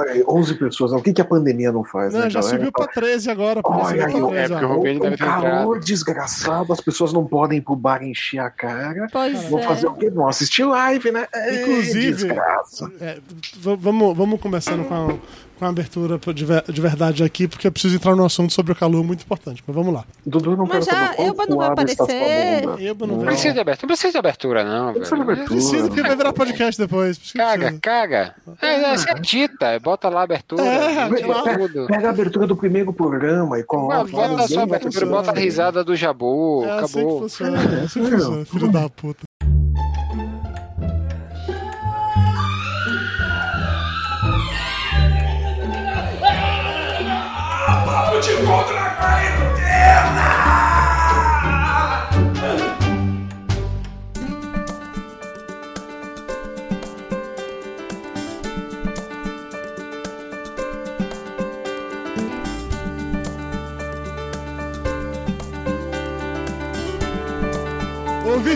Olha aí, 11 pessoas. O que, que a pandemia não faz, Não, né, já galera? subiu pra 13 agora. Olha aí, pra o- 13 é porque o deve ter calor entrado. desgraçado, as pessoas não podem ir pro bar encher a cara. Pois Vão é. fazer o quê? Vão assistir live, né? Inclusive- desgraça. É, vamos, vamos começando com a, com a abertura de, ver- de verdade aqui, porque eu preciso entrar num assunto sobre o calor muito importante. Mas vamos lá. Dudu não Mas quero já, Elba não vai aparecer. bunda. Elba não Não vai. precisa de abertura, não precisa de abertura, não, precisa de abertura. Precisa, porque vai virar podcast depois. Precisa. Caga, caga. É, é, você edita, bota lá a abertura, É, claro. tudo. Pega a abertura do primeiro programa e coloca. Bota a sua abertura, bota a risada do Jabu, É assim que acabou. funciona. É assim que funciona, filho da puta.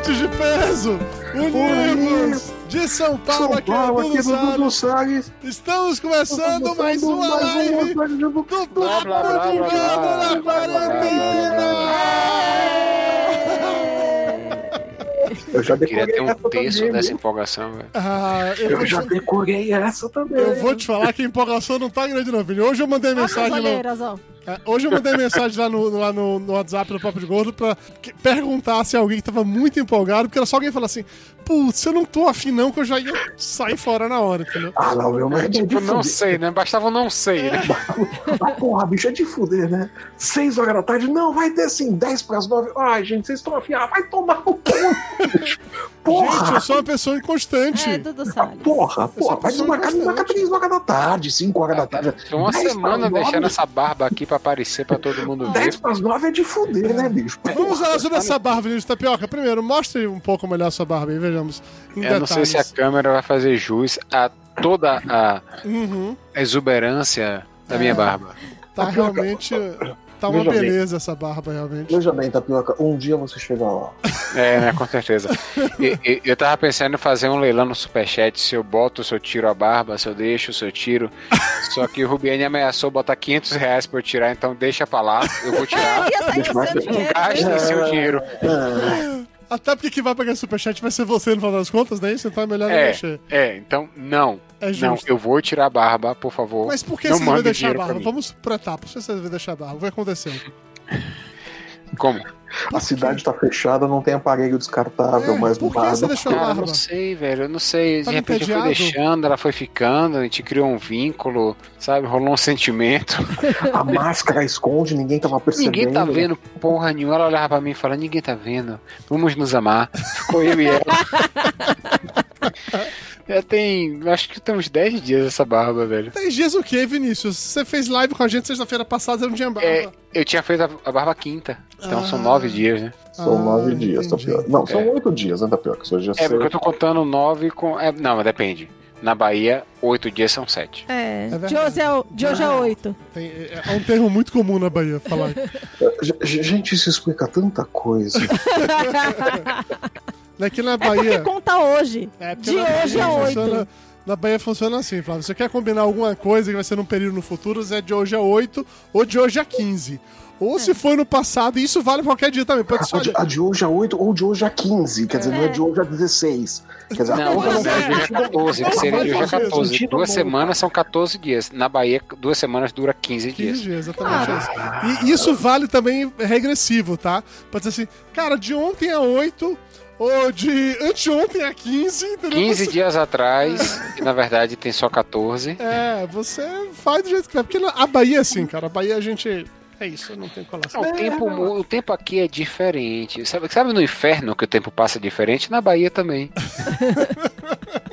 De peso, unidos de São Paulo, São aqui Paulo, aqui do Dudu Salles. Salles. Estamos começando mais uma Mais live uma do- Papo de blá, na Quarentena! Eu já Queria decorei ter um essa terço também, dessa viu? empolgação, velho. Ah, eu, Eu vou já te, decorei essa também. eu vou te falar que a empolgação não tá grande, não, Vini. Hoje eu mandei mensagem no. É, Hoje eu mandei mensagem lá no, lá no, no WhatsApp do Papo de Gordo pra que- perguntar se alguém tava muito empolgado, porque era só alguém falar assim: Putz, eu não tô afim, não, que eu já ia sair fora na hora, entendeu? Ah, não, meu, mas é de Tipo, não fuder. sei, né? Bastava um não sei, né? Ah, porra, bicho, é de fuder, né? Seis horas da tarde, não, vai ter assim, dez pras nove. Ai, gente, vocês estão afiados, vai tomar no cu. Gente, Porra, eu sou uma pessoa inconstante. É, Dudu Salles. porra, porra, vai pessoa tomar casa, bastante. marca três horas da tarde, cinco horas da tarde. Tô uma semana nove, deixando essa barba aqui pra aparecer pra todo mundo ver. Dez pras nove é de fuder, né, bicho? Vamos falar sobre essa barba, Vinícius de Tapioca. Primeiro, mostre um pouco melhor a sua barba aí, vejamos. Em Eu não sei se a câmera vai fazer jus a toda a Uhum. exuberância da minha barba. Tá realmente. Tá uma Veja bem. beleza essa barba, realmente. Veja bem, Tapioca, um dia você chega lá. É, né, com certeza. E- e- eu tava pensando em fazer um leilão no Superchat, se eu boto, se eu tiro a barba, se eu deixo, se eu tiro. Só que o Rubiane ameaçou botar 500 reais pra eu tirar, então deixa pra lá, eu vou tirar. Ia sair do seu Não dinheiro. Gaste viu? seu dinheiro. Até porque quem vai pagar superchat vai ser você no final das contas, né? Isso então é melhor É, mexer. é, então não. É Não, eu vou tirar a barba, por favor. Mas por que não você vai deixar a pra barba? mim. Vamos por etapas. Por que você vai deixar a barba? O que aconteceu? Como? A cidade tá fechada, não tem aparelho descartável É, mais no por que você deixou a Cara, eu barba? não sei, velho. Eu não sei. De Tá repente eu fui deixando, ela foi ficando, a gente criou um vínculo, sabe? Rolou um sentimento. A máscara esconde, ninguém tava percebendo. Ninguém tá vendo porra nenhuma. Ela olhava pra mim e falava: Ninguém tá vendo. Vamos nos amar. Ficou eu e ela. Já tem. Acho que tem uns 10 dias essa barba, velho. Três dias o quê, Vinícius? Você fez live com a gente sexta-feira passada, você não tinha barba. É, eu tinha feito a, a barba quinta. Então Ah. são nove dias, né? São Ah, nove dias, entendi. Tapioca. Não, são É. oito dias, né, Tapioca? Hoje é É, porque eu tô contando nove com. É, não, mas depende. Na Bahia, oito dias são sete. É, verdade. de hoje é, de hoje é oito. Tem- é é um termo muito comum na Bahia falar. Gente, isso explica tanta coisa. Aqui na É porque Bahia. conta hoje. É, porque De hoje Bahia é oito. funciona- Na Bahia funciona assim, Flávio. Você quer combinar alguma coisa que vai ser num período no futuro, é de hoje a 8 ou de hoje a 15. Ou se foi no passado, e isso vale qualquer dia também. Pode ser A de, a de hoje a 8 ou de hoje a 15. Quer dizer, não é de hoje a 16. Quer dizer, a Não, mas não é de hoje a sentido. 14, que Não seria de hoje a fazer 14. sentido Duas semanas são 14 dias. Na Bahia, duas semanas dura 15 15 dias. dias, exatamente isso. E isso vale também regressivo, tá? Pode ser assim, cara, de ontem a 8 ou de anteontem a 15, entendeu? 15 Você- dias atrás, e na verdade tem só 14. É, você faz do jeito que quer. Porque a Bahia é assim, cara. A Bahia a gente. É isso, não tem colação. Não, o, tempo, mu- o tempo aqui é diferente. Sabe, sabe no inferno que o tempo passa diferente? Na Bahia também.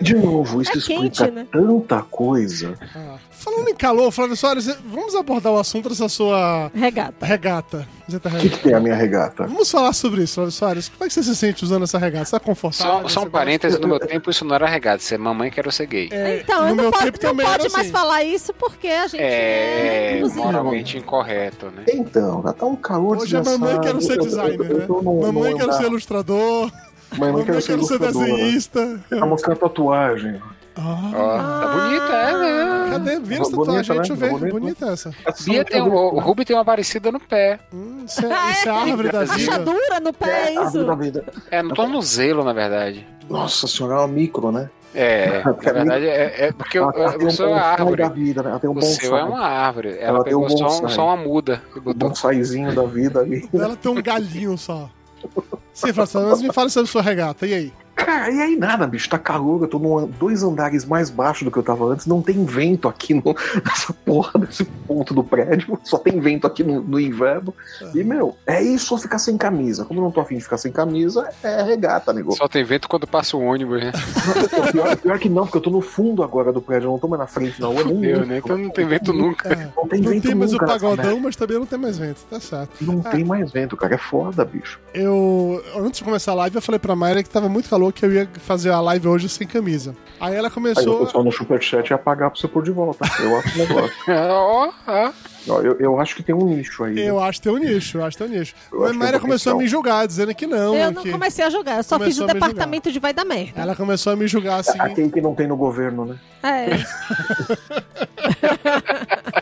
De novo, isso É explica quente, né? tanta coisa. Ah. Falando em calor, Flávio Soares, vamos abordar o assunto dessa sua Regata. regata. Tá O que, que tem a minha regata? Vamos falar sobre isso, Flávio Soares. Como é que você se sente usando essa regata? Você tá confortável? Só, só um parêntese, no meu tempo isso não era regado. Isso é mamãe quero ser gay. É, Então, no eu meu não, pode, tempo não também pode era mais assim. falar isso porque a gente É inclusive. moralmente incorreto, né? Então, já tá um calor Hoje é mamãe quero ser Eu- eu- designer, eu né? Mamãe quero andar- ser ilustrador. Mamãe quero ser quero ser ilustradora. desenhista. Tá mostrando tatuagem. Ah, Ó, tá bonita, é, né? cadê? Vira essa tatuagem, né? deixa eu ver. Bonita. Bonita essa. Bia tem um, o Ruby tem uma parecida no pé. Hum, isso, é, isso é a árvore da vida. Rachadura no pé, é isso? da vida. É, no tornozelo, na verdade. Nossa senhora, é uma micro, né? É, na verdade, é, é porque eu, Ela, ela tem eu um sou a bonsai árvore. da vida, né? Ela tem um O seu é bonsai. uma árvore. Ela, Ela tem pegou um só, um- bonsai. só uma muda e Um bonsaizinho da vida ali. Ela tem um galinho só. Sim, Francisco, mas me fale sobre sua regata. E aí? Cara, e aí nada, bicho, tá calor, eu tô num, dois andares mais baixo do que eu tava antes, não tem vento aqui no, nessa porra desse ponto do prédio, só tem vento aqui no, no inverno. E, meu, é isso ou ficar sem camisa. Como eu não tô afim de ficar sem camisa, é regata, negócio. Só tem vento quando passa o ônibus, né? Pior, pior que não, porque eu tô no fundo agora do prédio, eu não tô mais na frente, não. Eu nem Meu, né? Então não tem vento nunca. É, Não tem não vento tem mais o nunca nessa pagodão, mas também não tem mais vento. Tá certo. Não tem mais vento, cara. É foda, bicho. Eu, antes de começar a live, eu falei pra Mayra que tava muito calor, que eu ia fazer a live hoje sem camisa. Aí ela Aí o começou. pessoal no superchat ia pagar pra você pôr de volta. Eu acho um negócio. Ó, eu, eu acho que tem um nicho aí. Eu acho que tem um nicho, eu acho que tem um nicho. Mas que Mayra tem começou a me julgar, dizendo que não. Eu não que... comecei a jogar, eu só fiz Começou o a me julgar. departamento de vai da merda. Ela começou a me julgar assim. Aquele que não tem no governo, né? É.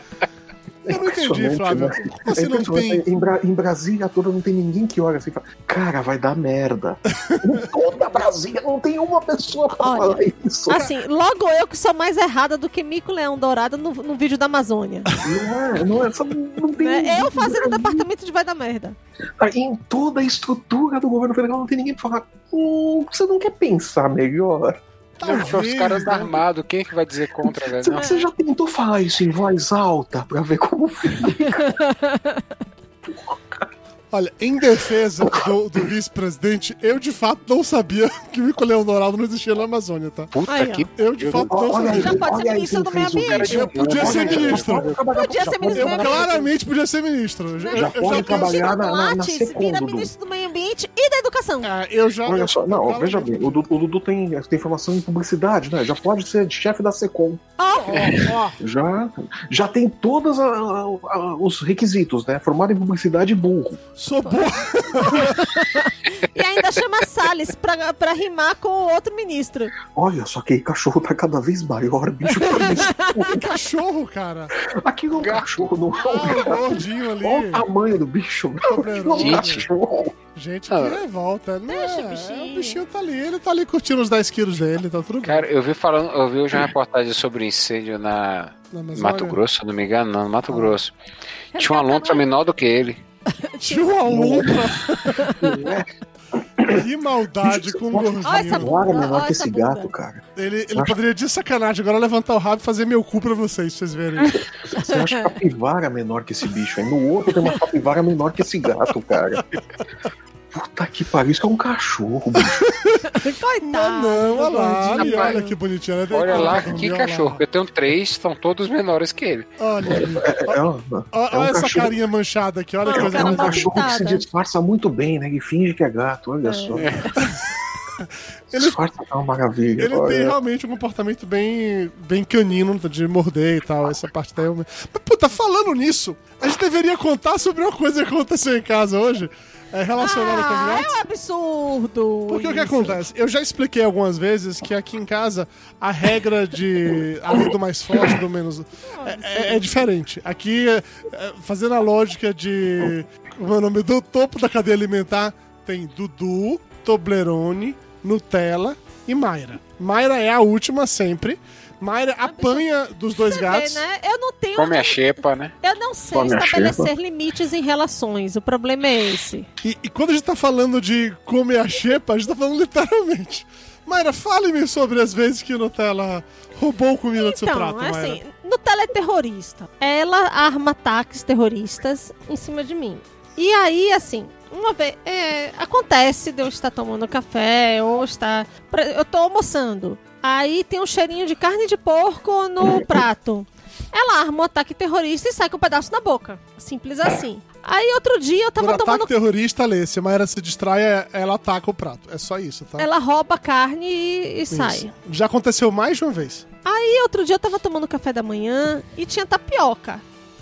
Eu não entendi, Flávio. né? Como assim É não tem? Em, Bra- em Brasília toda não tem ninguém que olha assim e fala, cara, vai dar merda. em toda Brasília não tem uma pessoa pra Olha, falar isso. Assim, logo eu que sou mais errada do que Mico Leão Dourado no, no vídeo da Amazônia. Não é, não é, só não tem Né? ninguém. Eu fazendo o departamento de vai da merda. Em toda a estrutura do governo federal não tem ninguém pra falar, hum, você não quer pensar melhor? Não, porque os caras né? armados, quem é que vai dizer contra, velho? Você, você já tentou falar isso em voz alta pra ver como fica? Olha, em defesa do, do vice-presidente, eu de fato não sabia que o Mico Leão Dourado não existia na Amazônia, tá? Puta Aí, ó. que. Eu de fato não Olha aí, sabia. Já pode ser ministro do meio ambiente. Eu podia ser ministro. já Podia já ser ministro Eu do trabalhar- claramente podia ser ministro. Já, Já eu pode já trabalhar na- na- na Secom, vira ministro do meio ambiente e da educação. Ah, eu já. Olha só, não, veja bem, o Dudu, o Dudu tem, tem formação em publicidade, né? Já pode ser chefe da Secom. Ó, ó, Já, já tem todos os requisitos, né? Formado em publicidade e burro. sou burro. E ainda chama Salles pra, pra rimar com o outro ministro. Olha só que cachorro tá cada vez maior, bicho. cachorro, cara. Aquilo é um cachorro, não é um Ah, gato. gordinho ali. Olha o tamanho do bicho. é um Gente. cachorro. Gente, que Ah. revolta. Não Deixa é, o bichinho. o bichinho tá ali, ele tá ali curtindo os 10 quilos dele, tá tudo bem. Cara, eu vi falando, eu vi hoje uma reportagem sobre incêndio na. Mato Grosso, se eu não me engano, não, no Mato Grosso. Tinha uma Resgataram- lontra menor do que ele. É? Que maldade com o gordinho. Olha Olha menor que esse bunda. gato, cara. Ele, ele poderia de sacanagem agora levantar o rabo e fazer meu cu pra vocês, pra vocês verem. Você acha capivara menor que esse bicho? Aí no outro tem uma capivara menor que esse gato, cara. Puta que pariu, isso é um cachorro, bicho. Coitado. Não, não, olha lá, ali, olha que bonitinho. Ela Olha deitou lá, que olha cachorro. lá. Eu tenho três, são todos menores que ele. Olha. É, é um- olha, é um olha essa cachorro- carinha manchada aqui, olha que Ah, coisa É um mal cachorro que se disfarça muito bem, né? Ele finge que é gato, olha só. Ele- Disfarça tá uma maravilha. Ele olha. tem realmente um comportamento bem, bem canino de morder e tal. Essa parte daí. eu Mas, puta, falando nisso, a gente deveria contar sobre uma coisa que aconteceu em casa hoje, é, relacionada com os Ah, gatos. é um absurdo. Porque o que isso. acontece? Eu já expliquei algumas vezes que aqui em casa a regra de. a lei do mais forte, do menos. é, é- é diferente. Aqui, é, é, fazendo a lógica de. Como é o nome? Do topo da cadeia alimentar, tem Dudu, Toblerone, Nutella e Mayra. Mayra é a última sempre. Mayra apanha dos dois Você gatos. vê, né? Eu não tenho. Come a xepa, né? Eu não sei Come estabelecer limites em relações. O problema é esse. E, e quando a gente tá falando de comer a xepa, a gente tá falando literalmente. Mayra, fale-me sobre as vezes que o Nutella roubou comida do seu Então, prato, Mayra. assim, Nutella é terrorista. Ela arma ataques terroristas em cima de mim. E aí, assim, uma vez. é, acontece de eu estar tomando café ou estar. Eu tô almoçando. Aí tem um cheirinho de carne de porco no prato. Ela arma um ataque terrorista e sai com um pedaço na boca. Simples assim. Aí outro dia eu Por tava ataque tomando. terrorista, Lê, se a Mayra se distrai, é- ela ataca o prato. É só isso, tá? Ela rouba a carne e, e sai. Já aconteceu mais de uma vez. Aí outro dia eu tava tomando café da manhã e tinha tapioca.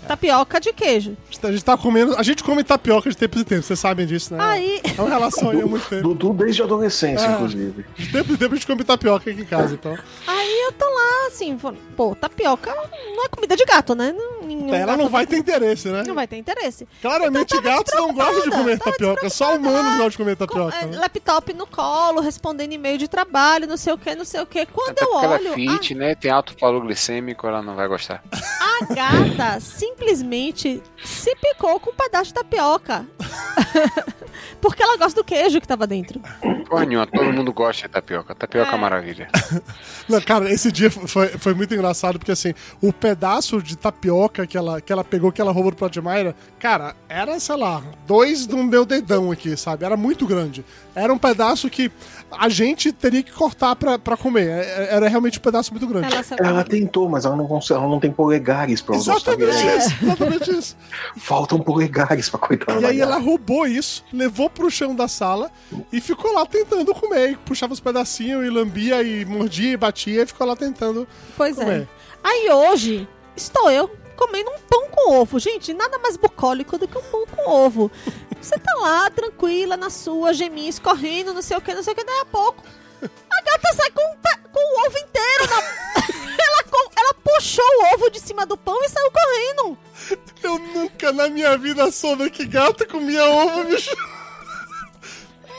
Tapioca de queijo. A gente tá comendo. A gente come tapioca de tempos em tempos, vocês sabem disso, né? Aí, É uma relação aí há muito tempo. Dudu desde a adolescência, Ah. inclusive. De tempo em tempo a gente come tapioca aqui em casa, então. aí eu tô lá, assim, falando, pô, tapioca não é comida de gato, né? Não, nenhum Ela gato não vai ter interesse, né? não vai ter interesse. Claramente tava gatos não gostam de comer tapioca, só humanos gostam de comer Com, tapioca. é, né? laptop no colo, respondendo e-mail de trabalho, não sei o que, não sei o que. Quando Até eu porque ela olho, é fit, né? Tem alto valor glicêmico, ela não vai gostar. a, a gata simplesmente se picou com um pedaço de tapioca. Porque ela gosta do queijo que tava dentro. Porra nenhuma, todo mundo gosta de tapioca. Tapioca é, É. maravilha. Não, cara, esse dia foi, foi muito engraçado, porque assim, o pedaço de tapioca que ela, que ela pegou, que ela roubou do Prodmire, cara, era, sei lá, dois do meu dedão aqui, sabe? Era muito grande. Era um pedaço que a gente teria que cortar pra, pra comer. É- Era realmente um pedaço muito grande. Ela. Ela tentou, mas ela não consegue, ela não tem polegares pra usar Exatamente tabuleiros. isso, exatamente isso. Faltam polegares pra coitar E aí ela roubou isso, levou pro chão da sala e ficou lá tentando comer. E puxava os pedacinhos e lambia e mordia e batia e ficou lá tentando Pois é. comer. Aí hoje, estou eu comendo um pão com ovo. Gente, nada mais bucólico do que um pão com ovo. Você tá lá, tranquila, na sua, geminha, escorrendo, não sei o que, não sei o que, daí a pouco. A gata sai com, com o ovo inteiro na. ela, ela puxou o ovo de cima do pão e saiu correndo. Eu nunca na minha vida soube que gato comia ovo, bicho.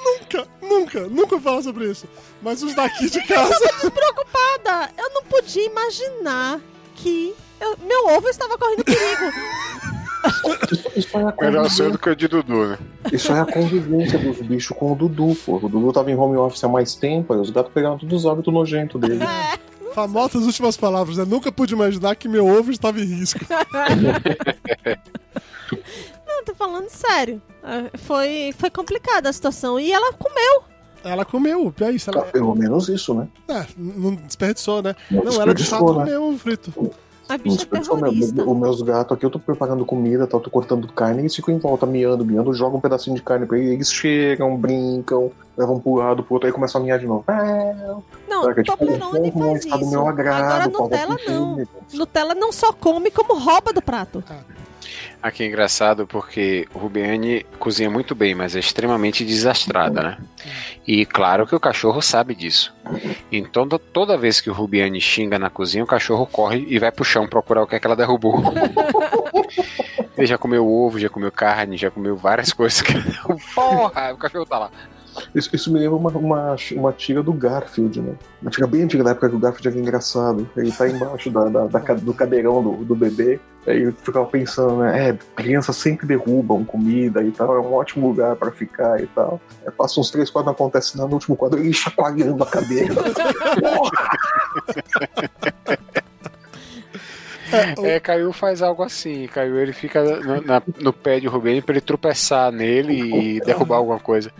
nunca, nunca, nunca falar sobre isso. Mas os daqui de casa. Despreocupada. Eu não podia imaginar que eu- meu ovo estava correndo perigo. Isso é a Melhor convivência, ser do que o de Dudu, né? isso é a convivência dos bichos com o Dudu, pô. O Dudu tava em home office há mais tempo, aí os gatos pegaram todos os hábitos nojentos dele. É. Famosas últimas palavras, né? Nunca pude imaginar que meu ovo estava em risco. Não, tô falando sério. É, Foi, foi complicada a situação. E ela comeu. Ela comeu, é isso. Ela, Pelo menos isso, né? é, não desperdiçou, né? Não Não, ela de fato desperdiçou, né? comeu ovo frito. A bicha é terrorista. Os meus gatos aqui, eu tô preparando comida, tá, eu tô cortando carne, e eles ficam em volta, miando, miando, jogam um pedacinho de carne pra eles, eles chegam, brincam, levam pro lado, pro outro, aí começam a miar de novo. Ah, Não, saca? Tipo, Toblerone faz está do isso. meu agrado, Agora Nutella é não. Nutella não só come, como rouba do prato. Aqui é engraçado porque Rubiane cozinha muito bem, mas é extremamente desastrada, né? E claro que o cachorro sabe disso. Então to- toda vez que o Rubiane xinga na cozinha, o cachorro corre e vai pro chão procurar o que é que ela derrubou. Ele já comeu ovo, já comeu carne, já comeu várias coisas. Porra, o cachorro tá lá. Isso, isso me lembra uma, uma, uma tira do Garfield, né? Uma tira bem antiga, da época que o Garfield era engraçado. Ele tá embaixo da, da- da do cadeirão do, do bebê. Aí eu ficava pensando, né? É, crianças sempre derrubam comida e tal, é um ótimo lugar pra ficar e tal. Aí passa uns três quadros, não acontece nada, no último quadro ele chacoalhando a cadeira. Porra! É, Caiu faz algo assim. Caiu ele fica no, na- no pé de Rubiane pra ele tropeçar nele e derrubar alguma coisa.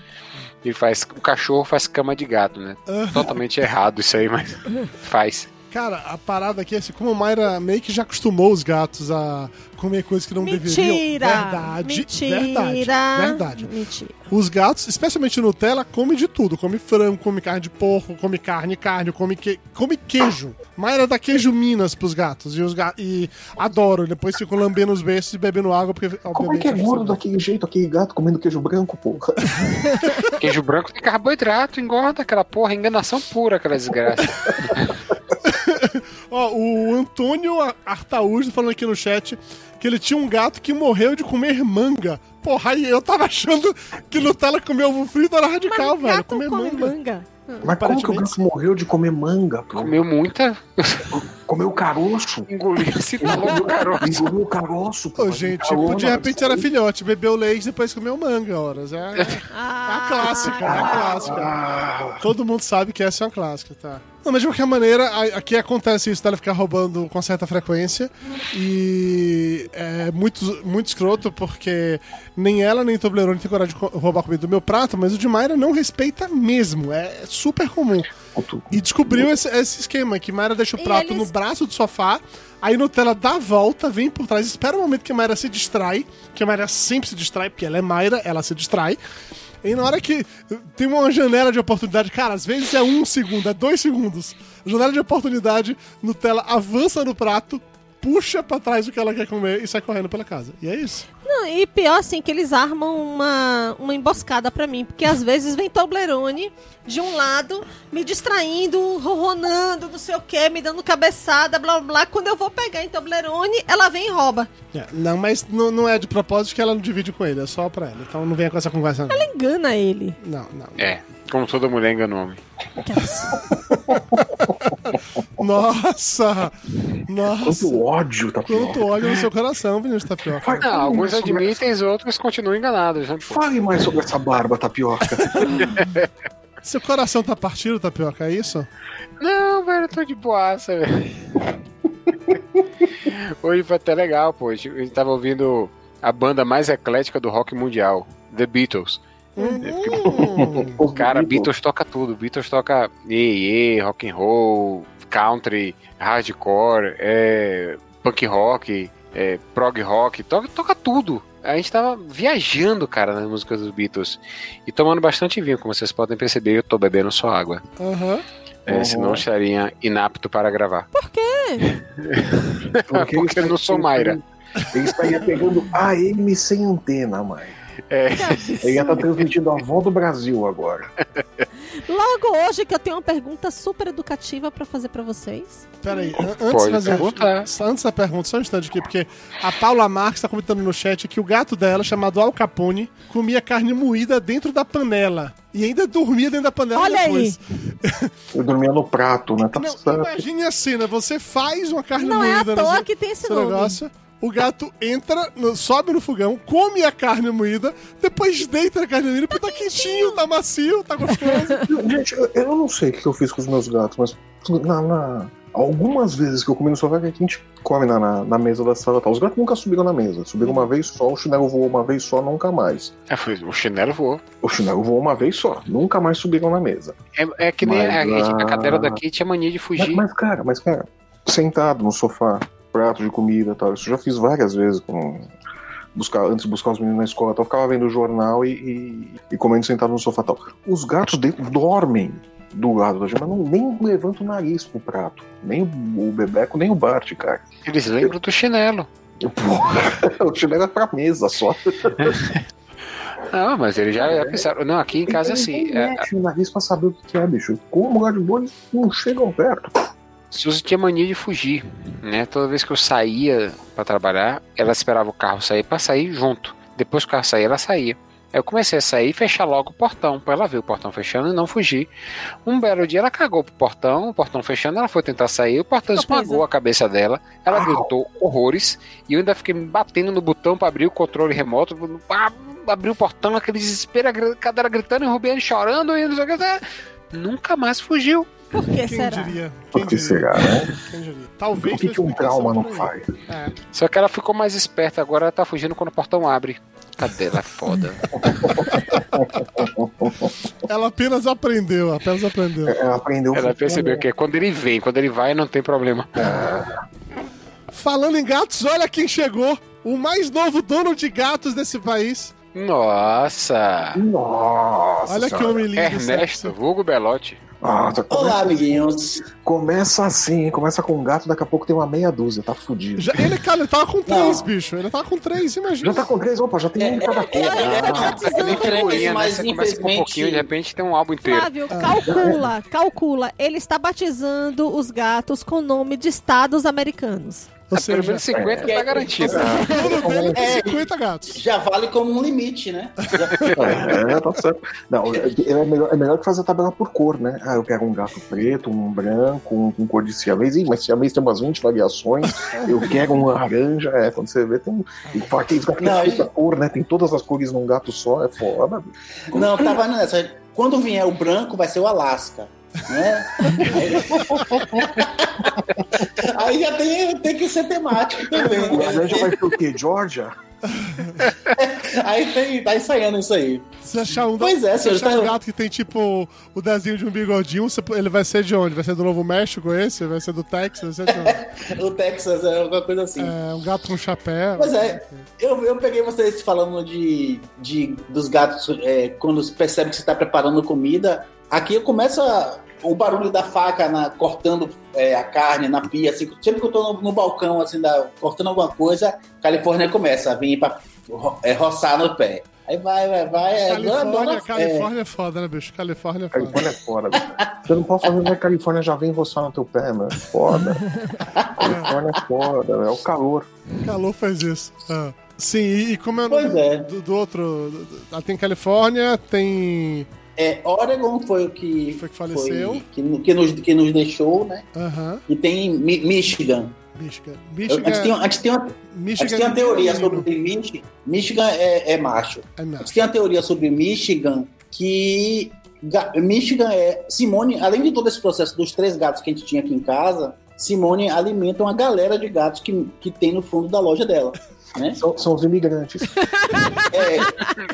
Ele faz. O cachorro faz cama de gato, né? Totalmente errado isso aí, mas faz. Cara, a parada aqui é assim, como a Mayra meio que já acostumou os gatos a comer coisas que não deveriam. Mentira! Verdade, Mentira! verdade, verdade. Mentira. Os gatos, especialmente Nutella, come de tudo. Come frango, come carne de porco, come carne, carne, come, que... come queijo. Mayra dá queijo Minas pros gatos. E, os ga... e adoro. Depois ficam lambendo os beijos e bebendo água, porque Como é que é gordo daquele jeito, aquele gato comendo queijo branco, porra? Queijo branco tem carboidrato, engorda aquela porra, enganação pura aquela desgraça. Ó, o Antônio Artaújo falando aqui no chat que ele tinha um gato que morreu de comer manga. Porra, aí eu tava achando que Nutella comer ovo frito era radical, Mas velho. Comer come manga. manga. Mas como que o gato morreu de comer manga, pô? Comeu muita, Comeu caroço? engoliu, do garoto. Engoliu o caroço, pô. Ô, gente, Calor, tipo, de repente era filhote, bebeu leite e depois comeu manga, horas. É, é Ah, a clássica, é a clássica. Ah, Todo mundo sabe que essa é uma clássica, tá? Não, mas de qualquer maneira, aqui acontece isso dela ficar roubando com certa frequência. E é muito, muito escroto, porque nem ela nem Toblerone tem coragem de roubar comida do meu prato, mas o de Mayra não respeita mesmo. É super comum. Puto. E descobriu esse, esse esquema, que Mayra deixa o prato eles- no braço do sofá, aí Nutella dá a volta, vem por trás, espera o momento que a Mayra se distrai, que a Mayra sempre se distrai, porque ela é Mayra, ela se distrai. E na hora que tem uma janela de oportunidade, cara, às vezes é um segundo, é dois segundos. Janela de oportunidade, Nutella avança no prato, puxa pra trás o que ela quer comer e sai correndo pela casa. E é isso. Não, e pior assim, que eles armam uma, uma emboscada pra mim. Porque às vezes vem Toblerone de um lado, me distraindo, ronronando, não sei o que, me dando cabeçada, blá blá blá. Quando eu vou pegar em Toblerone, ela vem e rouba. É, não, mas não, não é de propósito que ela não divide com ele, é só pra ela. Então não venha com essa conversa, não. Ela engana ele. Não, não. É, como toda mulher engana o homem. Nossa! Nossa! Quanto ódio, tá Quanto ódio no seu coração, Vinícius Tapioca. Fale Não, alguns admitem, os outros continuam enganados. Né? essa- Fale mais sobre essa barba, tapioca. Seu coração tá partido, Tapioca, é isso? Não, velho, eu tô de boaça, velho. Hoje foi até legal, pô. A gente tava ouvindo a banda mais eclética do rock mundial, The Beatles. Hum, Cara, Beatles toca tudo. Beatles toca e rock and roll, country, hardcore, é, punk rock, é, prog rock, toca, toca tudo. A gente tava viajando, cara, nas músicas dos Beatles. E tomando bastante vinho, como vocês podem perceber, eu tô bebendo só água. Aham. É, Uhum. Senão eu estaria inapto para gravar. Porque, Porque eu não sou Mayra. Ele estaria pegando AM sem antena, mãe. É. Ele ia estar transmitindo a avó do Brasil agora. Logo hoje que eu tenho uma pergunta super educativa pra fazer pra vocês. Peraí, an- antes fazer. Antes da pergunta, só um instante aqui, porque a Paula Marques tá comentando no chat que o gato dela, chamado Al Capone, comia carne moída dentro da panela. E ainda dormia dentro da panela Olha depois. Eu dormia no prato, né? Tá Não, imagine a cena, você faz uma carne Não é à moída no toa seu- que tem esse nome. negócio. O gato entra, no- sobe no fogão, come a carne moída, depois deita a carne moída, porque tá quentinho, tá macio, tá gostoso. Gente, eu, eu não sei o que eu fiz com os meus gatos, mas na, na- algumas vezes que eu comi no sofá, que a gente come na, na, na mesa da sala. Tá. Os gatos nunca subiram na mesa. Subiram uma vez só, o chinelo voou uma vez só, nunca mais. É, foi- o chinelo voou. O chinelo voou uma vez só, nunca mais subiram na mesa. É, é que nem Mas, a, a ah, cadeira daqui tinha mania de Mas, fugir. mas, cara, mas, cara, sentado no sofá, prato de comida e tal, isso eu já fiz várias vezes com. Buscar, antes de buscar os meninos na escola, tal, eu ficava vendo o jornal e, e, e comendo sentado no sofá tal. Os gatos dentro dormem do lado da gente, mas não, nem levanta o nariz pro prato. Nem o, o Bebeco, nem o Bart, cara. Eles lembram do chinelo. Porra, o chinelo é pra mesa só. Não, mas eles já, já pensaram. Não, aqui em casa é Eles assim. nem É, o nariz pra saber o que é, bicho. Como boa, eles não chegam perto. Suzy tinha mania de fugir, né? Toda vez que eu saía pra trabalhar, ela esperava o carro sair pra sair junto. Depois que o carro saía, ela saía. Aí eu comecei a sair e fechar logo o portão, pra ela ver o portão fechando e não fugir. Um belo dia ela cagou pro portão, o portão fechando, ela foi tentar sair, o portão esmagou a cabeça dela, ela Au. gritou horrores e eu ainda fiquei me batendo no botão pra abrir o controle remoto, abrir o portão, aquele desespero, a cadeira gritando e o Rubiane chorando e não sei o que. Nunca mais fugiu. Por que Quem será? diria? Por Quem que diria? será, né? Quem diria? O Talvez. que, que um trauma não faz? por. É. Só que ela ficou mais esperta, agora ela tá fugindo quando o portão abre. Cadê? Ela é foda. Ela apenas aprendeu, apenas aprendeu. Ela aprendeu. Ela percebeu que é quando ele vem, quando ele vai, não tem problema. Falando em gatos, olha quem chegou! O mais novo dono de gatos desse país. Nossa! Nossa. Olha que homem lindo. Ernesto, vulgo Belote. Nossa, Olá, começa, amiguinhos. começa assim? Começa com um gato, daqui a pouco tem uma meia dúzia, tá fudido. Já, ele, cara, ele tava com três, Não. bicho. Ele tava com três, imagina. Já tá com três, opa, já tem um de cada cor. é, é, Ah, é, É figurinha, né? mas Você com um pouquinho e de repente tem um álbum inteiro. Flávio, calcula, calcula. Ele está batizando os gatos com o nome de estados americanos. Ou Pelo seja, menos 50 É. tá garantido. o dono dele tem É. 50 gatos. Já vale como um limite, né? Já- É, tá certo. Não, é, é melhor, é melhor que fazer a tabela por cor, né? Ah, eu quero um gato preto, um branco, um com cor de siamês. Ih, mas siamês tem umas 20 variações. Eu quero um laranja. É, quando você vê, tem um. E fala que gato Não, tem toda cor, né? Tem todas as cores num gato só. É foda. Não, tava nessa. Quando vier o branco, vai ser o Alasca. Né? Aí já tem, tem que ser temático também. O né? laranja vai ser o quê? Georgia? Aí tem, tá ensaiando isso aí. Se achar um, Pois é, se achar tá- um gato que tem tipo o desenho de um bigodinho, ele vai ser de onde? Vai ser do Novo México esse? Vai ser do Texas? Vai ser de onde? O Texas é alguma coisa assim. É, um gato com chapéu. Pois é. Eu, eu peguei vocês falando de, de dos gatos é, quando percebe que você está preparando comida. Aqui eu começo a- o barulho da faca na- cortando é, a carne na pia. Assim, sempre que eu tô no, no balcão, assim, da- cortando alguma coisa, Califórnia começa a vir pra é, roçar no pé. Aí vai, vai, vai. é, Califórnia, dona- Califórnia é foda, né, bicho? Califórnia é foda. Califórnia é foda. Você não pode fazer, né? Califórnia já vem roçar no teu pé, mano. Foda. Califórnia é foda, é o calor. Calor faz isso. Ah. Sim, e, e como é o Pois nome é. do, do outro? do- do- ah, tem Califórnia, tem. É, Oregon foi o que, Foi que faleceu. que, que nos, que nos deixou, né? Aham. E tem Mi- Michigan. Michigan. Michigan, Antes tem, antes tem uma, Michigan antes tem uma teoria sobre Michigan. Michigan é, é macho. É. Antes tem uma teoria sobre Michigan que ga- Michigan é. Simone, além de todo esse processo dos três gatos que a gente tinha aqui em casa, Simone alimenta uma galera de gatos que, que tem no fundo da loja dela. Né? São, são os imigrantes. É,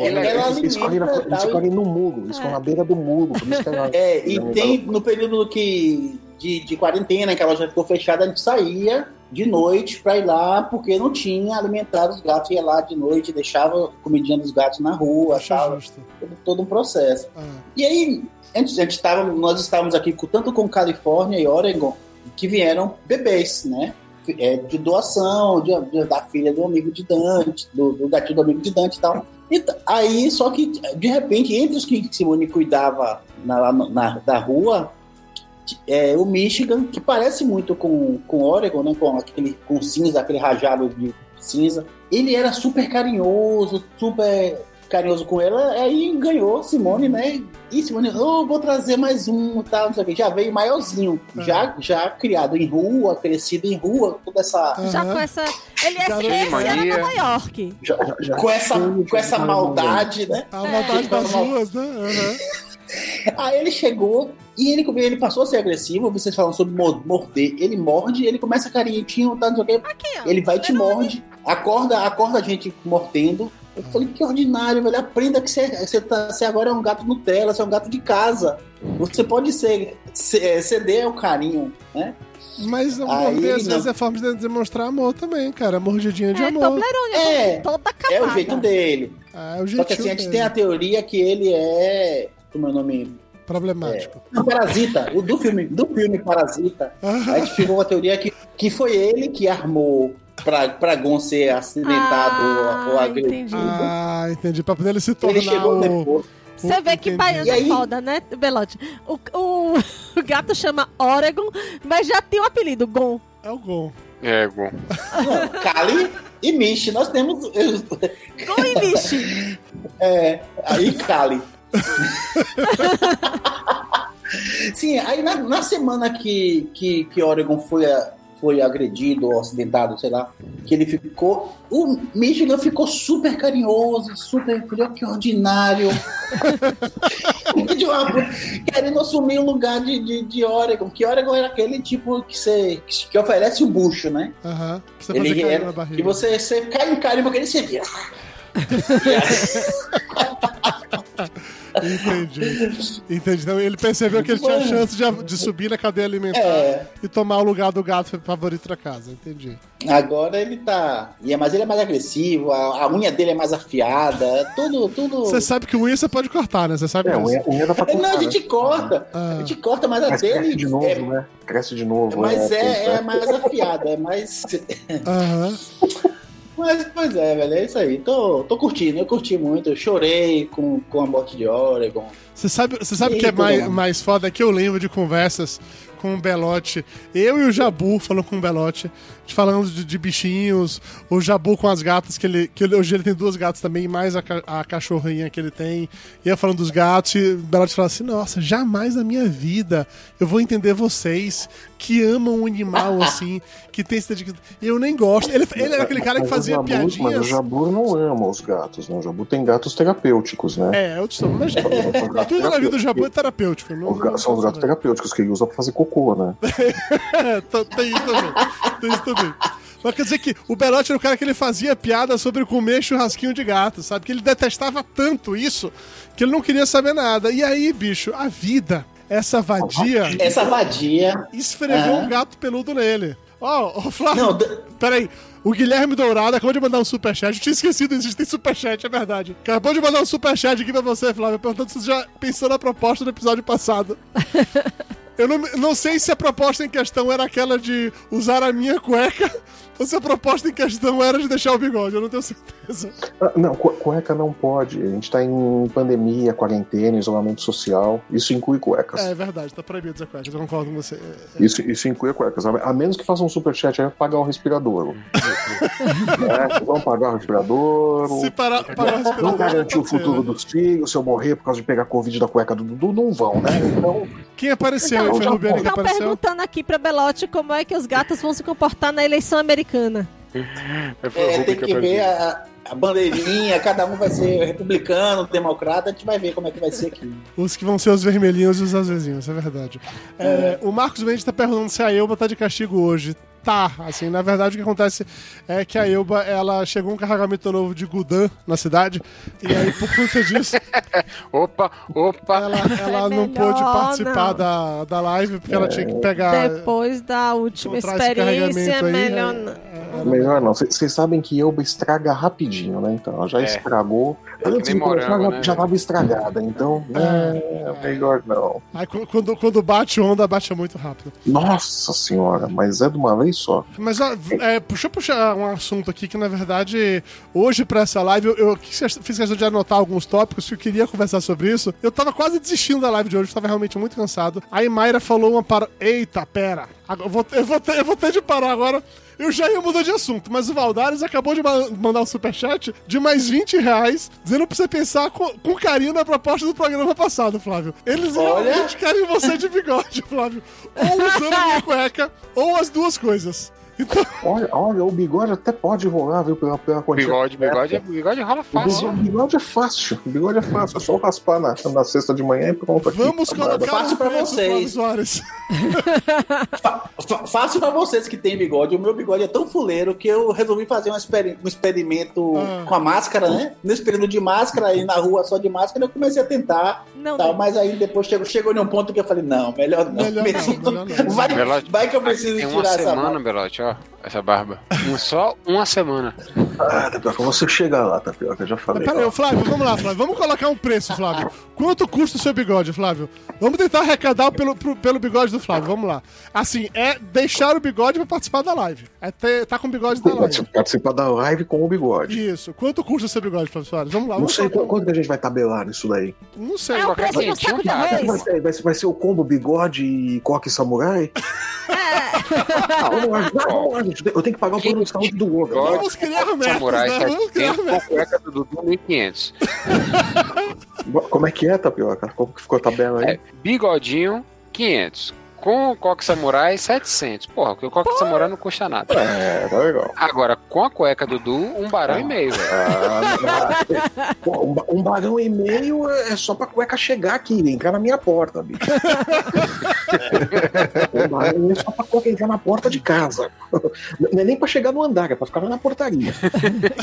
Ele- ela Eles escorrem, na- eles no muro, eles ficam na beira do muro. Por isso que ela- É, e ela- tem no período que de, de quarentena, que a loja ficou fechada, a gente saía de noite pra ir lá, porque não tinha alimentado os gatos, ia lá de noite, deixava comidinha dos gatos na rua, justo. todo, todo um processo. Ah, E aí, antes, a gente tava, nós estávamos aqui com- tanto com Califórnia e Oregon, que vieram bebês, né? É, de doação, de, de- da filha do amigo de Dante, do, do gatinho do amigo de Dante e tal. E aí, só que, de repente, entre os que Simone cuidava na, na, da rua, é, o Michigan, que parece muito com, com Oregon, né? Com aquele com cinza, aquele rajado de cinza. Ele era super carinhoso, super carinhoso com ela, aí ganhou Simone, né? E Simone, oh, vou trazer mais um, tal, não sei o quê. Já veio maiorzinho, Ah. já, já criado em rua, crescido em rua, toda essa. Já Aham. com essa. Ele é, era mania. Nova York. já- já- já- Com essa, com essa já- maldade, né? A maldade das Mal- ruas, né? Aham. Aí ele chegou e ele, ele passou a ser agressivo. Vocês falam sobre mo- morder. Ele morde, ele começa carinho, tá, não sei o quê. Aqui, ó. Ele vai e te morde, acorda, acorda a gente mordendo. Eu falei, que ordinário, velho. Aprenda que você, você, tá, você agora é um gato Nutella, você é um gato de casa. Você pode ser, c- ceder ao carinho, né? Mas o Aí morder, às não. vezes, é forma de demonstrar amor também, cara. Mordidinha de É, amor. É, toda é o jeito dele. Ah, é o Só que assim, a gente tem a teoria que ele é. Como é o nome? Problemático. O Parasita. O do filme, do filme Parasita. Aham. A gente ficou com a teoria que, que foi ele que armou pra, pra Gon ser acidentado Ah, ou, agredido. entendi. Ah, entendi. Pra poder ele se tornar Ele chegou o... depois. Você vê que aí- é foda, né, Belote? O, o, o gato chama Oregon, mas já tem o apelido, Gon. É o Gon. É, Gon. Não, Kali e Michi. Nós temos. Gon e Michi. É, aí Kali. Sim, aí na, na semana que, que, que Oregon foi, a- foi agredido ou acidentado, sei lá, que ele ficou. O Michigan ficou super carinhoso, super. Olha que ordinário. Querendo assumir o lugar de, de, de Oregon, que Oregon era aquele tipo que, você, que oferece o bucho, né? Aham. Que você Ele era, e você, você cai em carinho porque ele se vira. Entendi. Entendi. Então ele percebeu que ele tinha chance de, de subir na cadeia alimentar É. e tomar o lugar do gato favorito da casa. Entendi. Agora ele tá. é- Mas ele é mais agressivo, a, a unha dele é mais afiada, é tudo. tudo... Você sabe que unha você pode cortar, né? Você sabe É, unha, unha dá pra É, Não, a cortar, né? gente corta. Ah. A gente corta, mas a Mas cresce dele. de novo, é, né? Cresce de novo. mas é, tem- é mais afiada, é mais. Aham. Mas, pois é, velho, é isso aí. Tô, tô curtindo, eu curti muito. Eu chorei com, com a morte de Oregon. Você sabe, você sabe o que é mais, bom. mais foda? Que eu lembro de conversas com o Belote. Eu e o Jabu falando com o Belote, falando de, de bichinhos. O Jabu com as gatas, que ele, que ele- hoje ele tem duas gatas também, mais a, a cachorrinha que ele tem. E eu falando dos gatos, e o Belote falava assim: Nossa, jamais na minha vida eu vou entender vocês que amam um animal assim, que tem esse dedicação. Eu nem gosto. Ele, ele era aquele cara que Mas fazia Jabur- Mas o piadinhas. Jabur não ama os gatos, né? O Jabu tem gatos terapêuticos, né? É, eu estou. Mas tudo na vida do Jabu é terapêutico. Não, Os ga- são os gatos terapêuticos que ele usa pra fazer cocô, né? É, t- tem isso também. Tem isso também. Mas quer dizer que o Belotti era o cara que ele fazia piada sobre comer churrasquinho de gato, sabe? Que ele detestava tanto isso que ele não queria saber nada. E aí, bicho, a vida, essa vadia, Essa vadia. esfregou Aham. um gato peludo nele. Ó, ô Flávio, Não, peraí. O Guilherme Dourado acabou de mandar um superchat. Eu tinha esquecido, existe superchat, é verdade. Acabou de mandar um superchat aqui pra você, Flávio, perguntando se você já pensou na proposta do episódio passado. Eu não, não sei se a proposta em questão era aquela de usar a minha cueca se a proposta em questão era de deixar o bigode, eu não tenho certeza. Ah, Não, cu- cueca não pode. A gente tá em pandemia, quarentena, isolamento social. Isso inclui cuecas. É verdade, tá proibido dizer cuecas, eu concordo com você. É, Isso, isso inclui cuecas. A menos que façam um superchat aí pagar o respirador. é, vamos pagar o respirador. Se parar, parar o respirador, Não garantir o futuro né? dos filhos, se eu morrer por causa de pegar Covid da cueca do Dudu, não vão, né? Então, Quem apareceu? Então, Foi o Rubiane que Estão apareceu? perguntando aqui pra Belote como é que os gatos vão se comportar na eleição americana. O É, Rubi tem que ver a, a bandeirinha, cada um vai ser republicano, democrata, a gente vai ver como é que vai ser aqui. Os que vão ser os vermelhinhos e os azulezinhos, é verdade. É, o Marcos Mendes tá perguntando se a Elba tá de castigo hoje. Tá, assim, na verdade o que acontece é que a Elba, ela chegou um carregamento novo de Gudan na cidade, e aí por conta disso, Opa, opa. ela, ela É não melhor pôde participar não. da, da live, porque ela tinha que pegar... Depois da última experiência, é carregamento aí, melhor é- não. melhor não. Vocês sabem que Elba estraga rapidinho, né? Então, ela já É. estragou. É Antes de morango, já, né, já tava estragada. Então, é, melhor não. Aí qu- quando, quando bate onda, bate muito rápido. Nossa senhora, mas é de uma vez só. Mas ó, é, deixa eu puxar um assunto aqui que, na verdade, hoje pra essa live, eu, eu fiz questão de anotar alguns tópicos que eu queria conversar sobre isso. Eu tava quase desistindo da live de hoje, eu tava realmente muito cansado. Aí Mayra falou uma para. Eita, pera. Agora, eu, vou, eu, vou ter, eu vou ter de parar agora. Eu já ia mudar de assunto, mas o Valdares acabou de ma- mandar um superchat de mais 20 reais, dizendo pra você pensar com, com carinho na proposta do programa passado, Flávio. Eles Olha. realmente querem você de bigode, Flávio. Ou usando a minha cueca, ou as duas coisas. Então, Olha, olha, o bigode até pode rolar, viu? Pela, pela. Bigode, bigode, é- bigode rola fácil. bigode, o bigode é fácil. O bigode é fácil. É só raspar na, na sexta de manhã e pronto. Aqui, Vamos Tá colocar Fácil pra vocês. Fácil pra vocês que têm bigode. O meu bigode é tão fuleiro que eu resolvi fazer um, experi- um experimento Ah. com a máscara, né? Nesse período de máscara, aí na rua só de máscara, eu comecei a tentar. Não, Tal, mas aí depois chegou, chegou em um ponto que eu falei, não, melhor não. Melhor não, Preciso- melhor não. Vai, Belote, vai que eu preciso Tem uma tirar essa semana. Belote, ó. Essa barba. Um- só uma semana. Ah, Tapioca, você chega lá, Tapioca, eu já falei. Pera aí, Flávio, vamos lá, Flávio. Vamos colocar um preço, Flávio. Quanto custa o seu bigode, Flávio? Vamos tentar arrecadar pelo, pro- pelo bigode do Flávio, vamos lá. Assim, é deixar o bigode pra participar da live. É ter, tá com o bigode da live. Participar da live com o bigode. Isso. Quanto custa o seu bigode, Flávio Soares? Vamos lá, Não vamos sei quanto, a gente vai tabelar nisso daí. Não sei. É o Qualquer preço do quentinho, saco de? Vai arroz. ser, vai ser- vai ser o combo bigode e coque samurai? Gente. Eu tenho que pagar o plano de saúde do. Bigode, Vamos criar metas, Samurai né? Vamos criar 700 metas. cueca do Dudu 1500. Como é que é, Tapioca? Como que ficou a tabela aí? É, bigodinho, 500. Com o coque samurai, 700. Porra, porque o coque samurai não custa nada. É, tá legal. Agora, com a cueca do Dudu, um barão e meio, velho. Ah, um, ba- um barão e meio é só pra cueca chegar aqui, entrar na minha porta, bicho. um barão e meio é só pra cueca entrar na porta de casa. Não é nem pra chegar no andar, é pra ficar lá na portaria.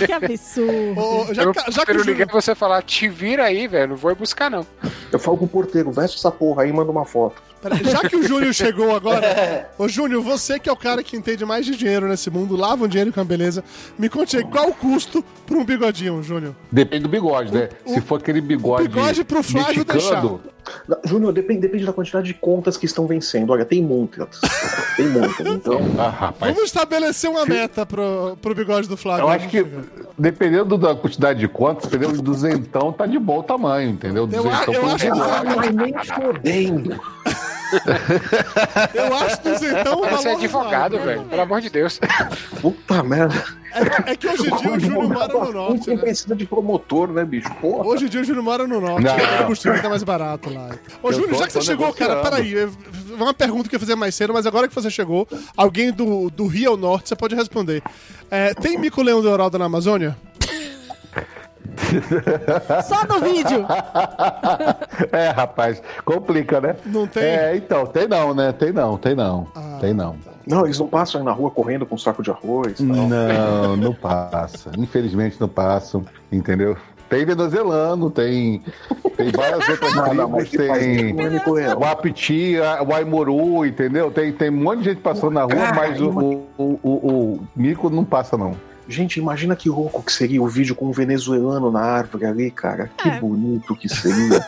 Que absurdo. Ô, já, eu já que o ligar Júnior, pra você falar, te vira aí, velho, não vou buscar não. Eu falo pro porteiro, veste essa porra aí e manda uma foto. já que o Júnior chegou agora, ô Júnior, você que é o cara que entende mais de dinheiro nesse mundo, lava um dinheiro com a beleza, me conte aí, qual o custo pra um bigodinho, Júnior? Depende do bigode, né? O- Se for aquele bigode. o bigode pro Flávio mexicano, Não, Júnior, depende, depende da quantidade de contas que estão vencendo. Olha, tem muitas. Tem muitas. Então, Ah, rapaz. Vamos estabelecer uma meta pro, pro bigode do Flávio. Eu acho que, dependendo da quantidade de contas, dependendo do duzentão, tá de bom tamanho, entendeu? Eu Duzentão eu por um acho que- mas nem fodendo. Eu acho que então o Você é advogado, razoável. velho, pelo amor de Deus. Puta merda. É, é que hoje em dia o Júnior mora no norte, né? precisa de promotor, né, bicho? Porra. Hoje em dia o Júnior mora no norte, Não. o combustível tá mais barato lá. Ô, Eu Júnior, tô- já que você chegou, cara, peraí. Uma pergunta que eu ia fazer mais cedo, mas agora que você chegou, alguém do, do Rio ao Norte, você pode responder. É, tem mico-leão dourado na Amazônia? Só no vídeo. É, rapaz, complica, né? Não tem? É, então, tem não, né? Tem não, tem não. Ah, tem não. Não, eles não passam aí na rua correndo com um saco de arroz. Não. Não, não passa. Infelizmente não passam, entendeu? Tem venezuelano, tem, tem várias outras Não, não, mas tribos, tem não é mico-leão. o Apiti, a- o Aimuru, entendeu? Tem, tem um monte de gente passando na rua, Cara, mas o, o, o, o- o mico não passa, não. Gente, imagina que louco que seria o vídeo com um venezuelano na árvore ali, cara. Que É. bonito que seria.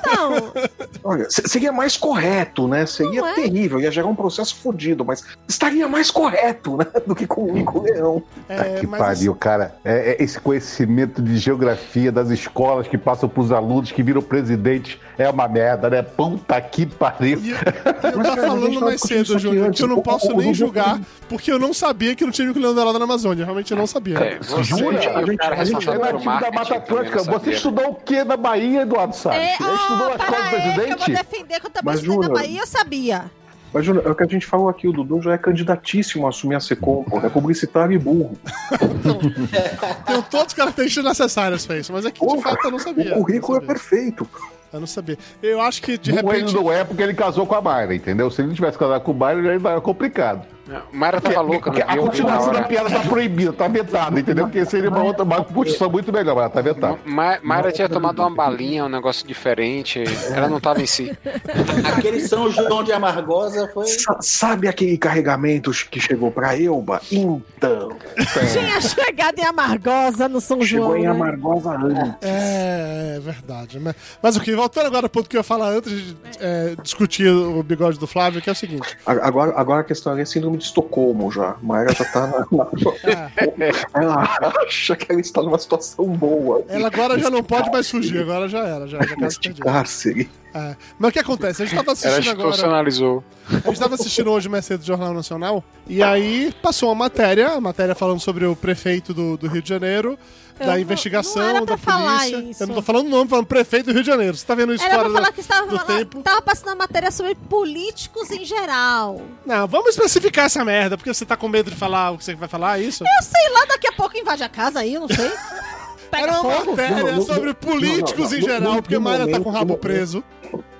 Olha, se- seria mais correto, né? Seria é? terrível, ia gerar um processo fodido, mas estaria mais correto, né? Do que com o Nico Leão. É, que mas pariu, cara. É, é esse conhecimento de geografia das escolas que passam pros alunos que viram presidente é uma merda, né? Puta que pariu. E, e eu Mas, tava cara, a gente falando mais isso cedo, Júnior, que eu não O- posso o- nem o- julgar, porque eu não sabia que não tinha núcleo leão na Amazônia. Realmente eu não sabia. É, você Jura? e A o gente- cara a gente é nativo da Mata Atlântica. Você estudou o que na Bahia, Eduardo Salles? É, Ele estudou na escola do aí, que eu vou defender que eu estudei na Júnior, Bahia, eu sabia. Mas, Júnior, é o que a gente falou aqui, o Dudu já é candidatíssimo a assumir a Secom, pô. É publicitário e burro. Tem todas as características necessárias pra isso, mas é que de fato eu não sabia. O currículo é perfeito. Eu não sabia. Eu acho que de Não, repente. ele não é porque ele casou com a Mayra, entendeu? Se ele não tivesse casado com o Mayra, ele era complicado. Não, Mayra tava louca, não a continuação da piada tá proibida, tá vetada, entendeu? Porque seria uma outra uma construção muito melhor, mas tá vetada. Ma- Mayra tinha tomado uma balinha, um negócio diferente. Ela não tava em si. Aquele São João de Amargosa foi. Sa- sabe aquele carregamento que chegou pra Elba? Então. Tinha chegado em Amargosa no São Chegou João. em né? Amargosa antes. É, é verdade. Mas, mas o que? Voltando agora ao ponto que eu ia falar antes de é, discutir o bigode do Flávio, que é o seguinte. Agora, agora a questão é síndrome de Estocolmo já. Mayra já tá na, na- Ela acha que ela está numa situação boa. Ela agora já não pode mais fugir, agora já era, já, já caso de cárcere. É. Mas o que acontece? A gente tava Ela assistindo agora. A gente tava assistindo hoje mais cedo o Jornal Nacional, e aí passou uma matéria, a matéria falando sobre o prefeito do, do Rio de Janeiro, da não- investigação, não era da pra falar polícia. isso. Eu não tô falando o nome, falando prefeito do Rio de Janeiro. Você tá vendo isso Era fora falar da- que estava, do tempo? tava passando a matéria sobre políticos em geral. Não, vamos especificar essa merda, porque você tá com medo de falar o que você vai falar, é isso? Eu sei lá, daqui a pouco invade a casa aí, eu não sei. Pega Era uma fogo. matéria Não, não, sobre não, políticos não, em não, geral, porque Mayra tá com o rabo preso.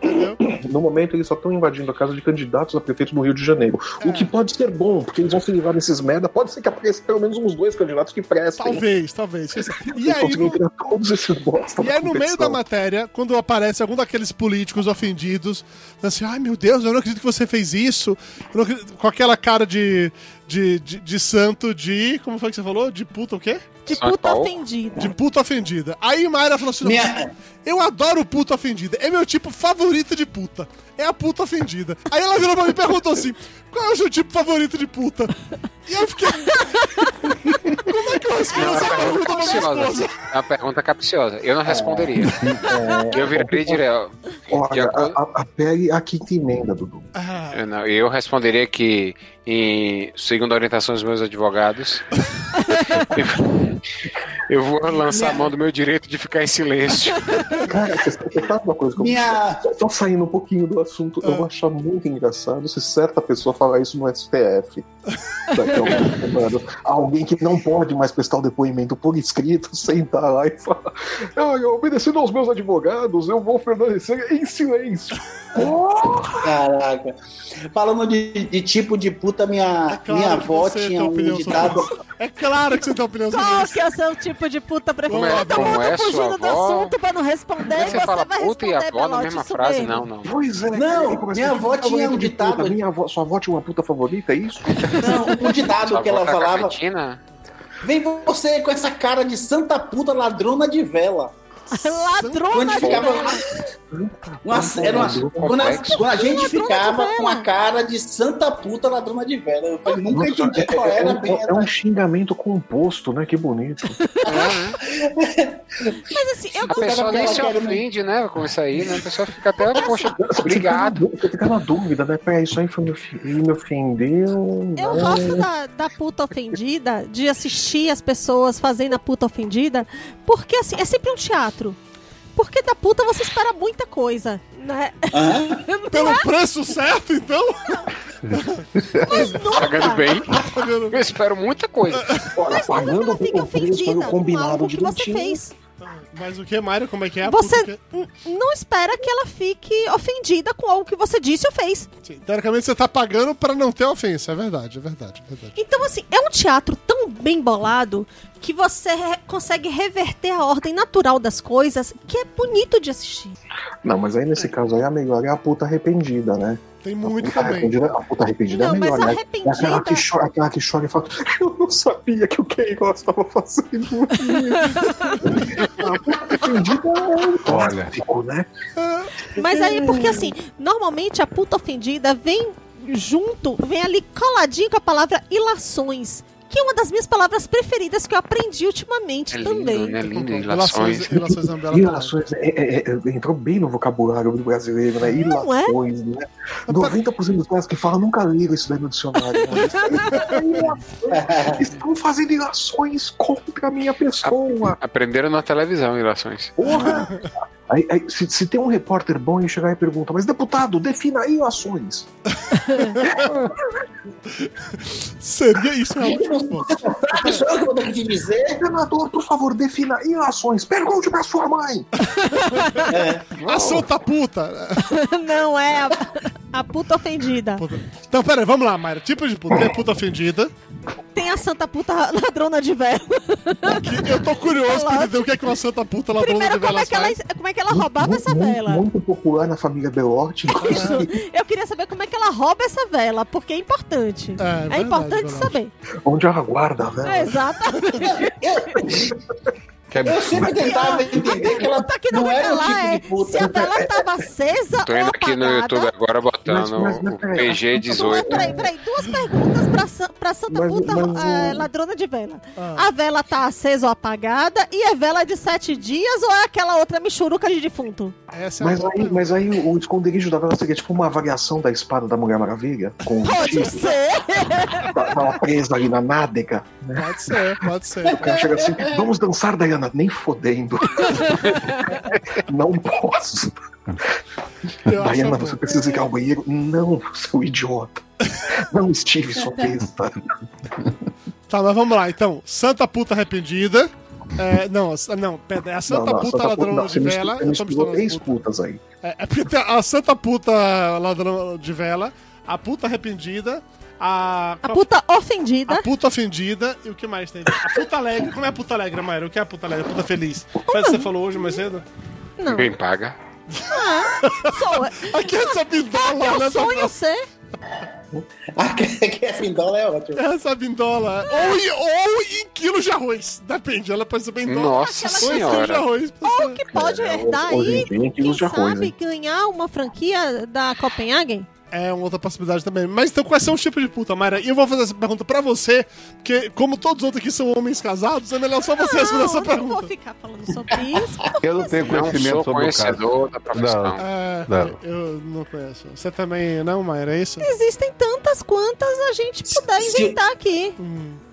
Entendeu? No momento, eles só estão invadindo a casa de candidatos a prefeito do Rio de Janeiro. É. O que pode ser bom, porque eles vão se livrar desses merda. Pode ser que apareça pelo menos uns dois candidatos que prestem. Talvez, talvez. E aí, no- todos esses bosta E aí, no meio da matéria, quando aparece algum daqueles políticos ofendidos, assim, ai meu Deus, eu não acredito que você fez isso. Eu não acredito- Com aquela cara de, de, de, de santo de. Como foi que você falou? De puta o quê? De puta ofendida. De puta ofendida. Aí Mayra falou assim: não, Minha- eu adoro puta ofendida. É meu tipo favorito de puta. É a puta ofendida. Aí ela virou pra mim e perguntou assim: qual é o seu tipo favorito de puta? E eu fiquei. Como é que eu respondo É uma essa pergunta pergunta pra minha esposa? capciosa. É uma pergunta capciosa. Eu não responderia. É, Eu viraria direto. De Olha, a, a, a pele a quinta emenda, Dudu. Ah, Eu, não, eu responderia que, em, segundo a orientação dos meus advogados, eu, eu vou lançar a mão do meu direito de ficar em silêncio. Cara, você sabe uma coisa que eu Minha. Só- saindo um pouquinho do assunto, eu vou achar muito engraçado se certa pessoa falar isso no STF. Alguém que não pode mais prestar o depoimento por escrito, sentar lá e falar: "Ah, obedecendo aos meus advogados, eu vou permanecer em silêncio. Caraca. Falando de, de tipo de puta, minha, É claro minha avó tinha um ditado. É claro que você tem opinião sobre Qual isso. que é o seu tipo de puta preferido? Como é- Todo como mundo é fugindo do avó? assunto pra não responder. É e você fala vai puta e responder, avó na mesma frase? mesmo. Não, não. Pois é, Não, minha avó tinha um ditado- puta, Minha avó, sua avó tinha uma puta favorita, é isso? Não, um ditado Sua que ela tá falava. Vem você com essa cara de santa puta ladrona de vela. Ladrona ficava. Uma, era uma, quando, a, quando a gente ficava com a cara de santa puta ladrona de vela. Eu falei, nunca Nossa, entendi é, qual é era um, bem. é um xingamento composto, né? Que bonito. Mas assim, eu A pessoa nem se ofende, né, com isso aí, né? A pessoa fica até, poxa, na obrigado. Você fica na dúvida, né? Peraí, isso aí foi me, ofe- me ofendeu. Eu né? gosto da, da puta ofendida, de assistir as pessoas fazendo a puta ofendida, porque assim, é sempre um teatro. Porque da puta você espera muita coisa, né? Hã? Pelo preço certo, então? Pagando bem. Tá? Eu espero muita coisa. Olha, Mas pagando ela fica o preço foi ofendida com algo que você fez. Mas o que, Mário? Como é que é? a Você que- n- não espera que ela fique ofendida com algo que você disse ou fez. Sim, teoricamente você tá pagando pra não ter ofensa. É verdade, é verdade, é verdade. Então, assim, é um teatro tão bem bolado que você re- consegue reverter a ordem natural das coisas que é bonito de assistir. Não, mas aí nesse caso aí a melhor é a puta arrependida, né? Tem A muito puta também. arrependida, a puta arrependida Não, é mas melhor, né? É arrependida- aquela que, chora, aquela que chora e fala, eu não sabia que o Queiroz estava fazendo isso. a puta arrependida é um Olha. clássico, né? Mas aí, porque assim, normalmente a puta ofendida vem junto, vem ali coladinho com a palavra ilações. Que é uma das minhas palavras preferidas que eu aprendi ultimamente É também. lindo, né? Lindo, Relações, ilações. relações é uma bela palavra. Ilações, é, é, é, entrou bem no vocabulário do brasileiro, né? Não é? Ilações, né? 90% dos caras que falam nunca leram isso daí no dicionário. Né? Ilações. Estão fazendo ilações contra a minha pessoa. Aprenderam na televisão, ilações. Porra! Aí, aí, se, se tem um repórter bom e chegar e pergunta, mas deputado, defina ilações. Seria isso realmente resposta. A pessoa que eu vou ter que te dizer. Senador, por favor, defina ilações. Pergunte pra sua mãe. A santa puta! Não é a, a puta ofendida. Puta. Então, pera aí, vamos lá, Mayra. Tipo de puta. Tem a puta ofendida. Tem a santa puta ladrona de vela. Eu tô curioso pra entender o que é que uma santa puta ladrona Primeiro, de como é, velas que ela, faz. como é que ela roubava essa muito, vela? Muito popular na família Belotti. Eu queria saber como é que ela rouba essa vela, porque é importante. É, É, verdade, importante verdade. saber. Onde ela guarda a vela. É, exatamente. Que é Eu sempre tentava entender que ela Puta que não, era tipo é de puta. se a vela tava acesa Tô indo aqui no. YouTube agora botando Mas- mas- mas o peraí, PG a- Duas, 18. peraí, peraí, duas perguntas pra, san- pra Santa Mas- Puta mas eh, ladrona de vela. Ah. A vela tá acesa ou apagada e é vela de sete dias ou é aquela outra michuruca de defunto? Essa é a Mas aí, mas aí o esconderijo da vela seria tipo uma variação da espada da Mulher Maravilha? Com Pode tiro, ser. tava presa ali na nádega. Pode ser, pode ser. O cara chega assim, vamos dançar, Diana. Nem fodendo. Não posso. Eu Diana, bom. você precisa ir ao banheiro? Não, seu idiota. Não estive sua besta. Tá, mas vamos lá, então. Santa puta arrependida. É, não, não, pera, é a Santa Não, não, puta ladrona não, de você vela. Você misturou misturando três as putas. putas aí. É, é porque tem a Santa puta ladrona de vela, a puta arrependida, a. A puta ofendida. A puta ofendida e o que mais tem? A puta alegre. Como é a puta alegre, Mayra? O que é a puta alegre? A puta feliz. Foi o que você falou hoje mais cedo? Não. Bem paga. Sou, Aqui é essa bindola, eu né? sonho ser. Ah, que essa pindola é ótima. Essa bindola. Ou em, ou em quilos de arroz. Depende, ela pode ser bindola. Nossa Aquela quilos de senhora. arroz. Ou que pode É, herdar em aí, quem arroz, sabe, hein? ganhar uma franquia da Copenhagen? É uma outra possibilidade também. Mas então, quais são os tipos de puta, Mayra? E eu vou fazer essa pergunta pra você, porque como todos os outros aqui são homens casados, é melhor só você responder essa Não, eu não vou pergunta. ficar falando sobre isso. porque Eu não tenho Não conhecimento sou sobre o caso. conhecedor da profissão. Não. É, Não. eu não conheço. Você também não, Mayra, é isso? Existem tantas quantas a gente puder Se- inventar aqui.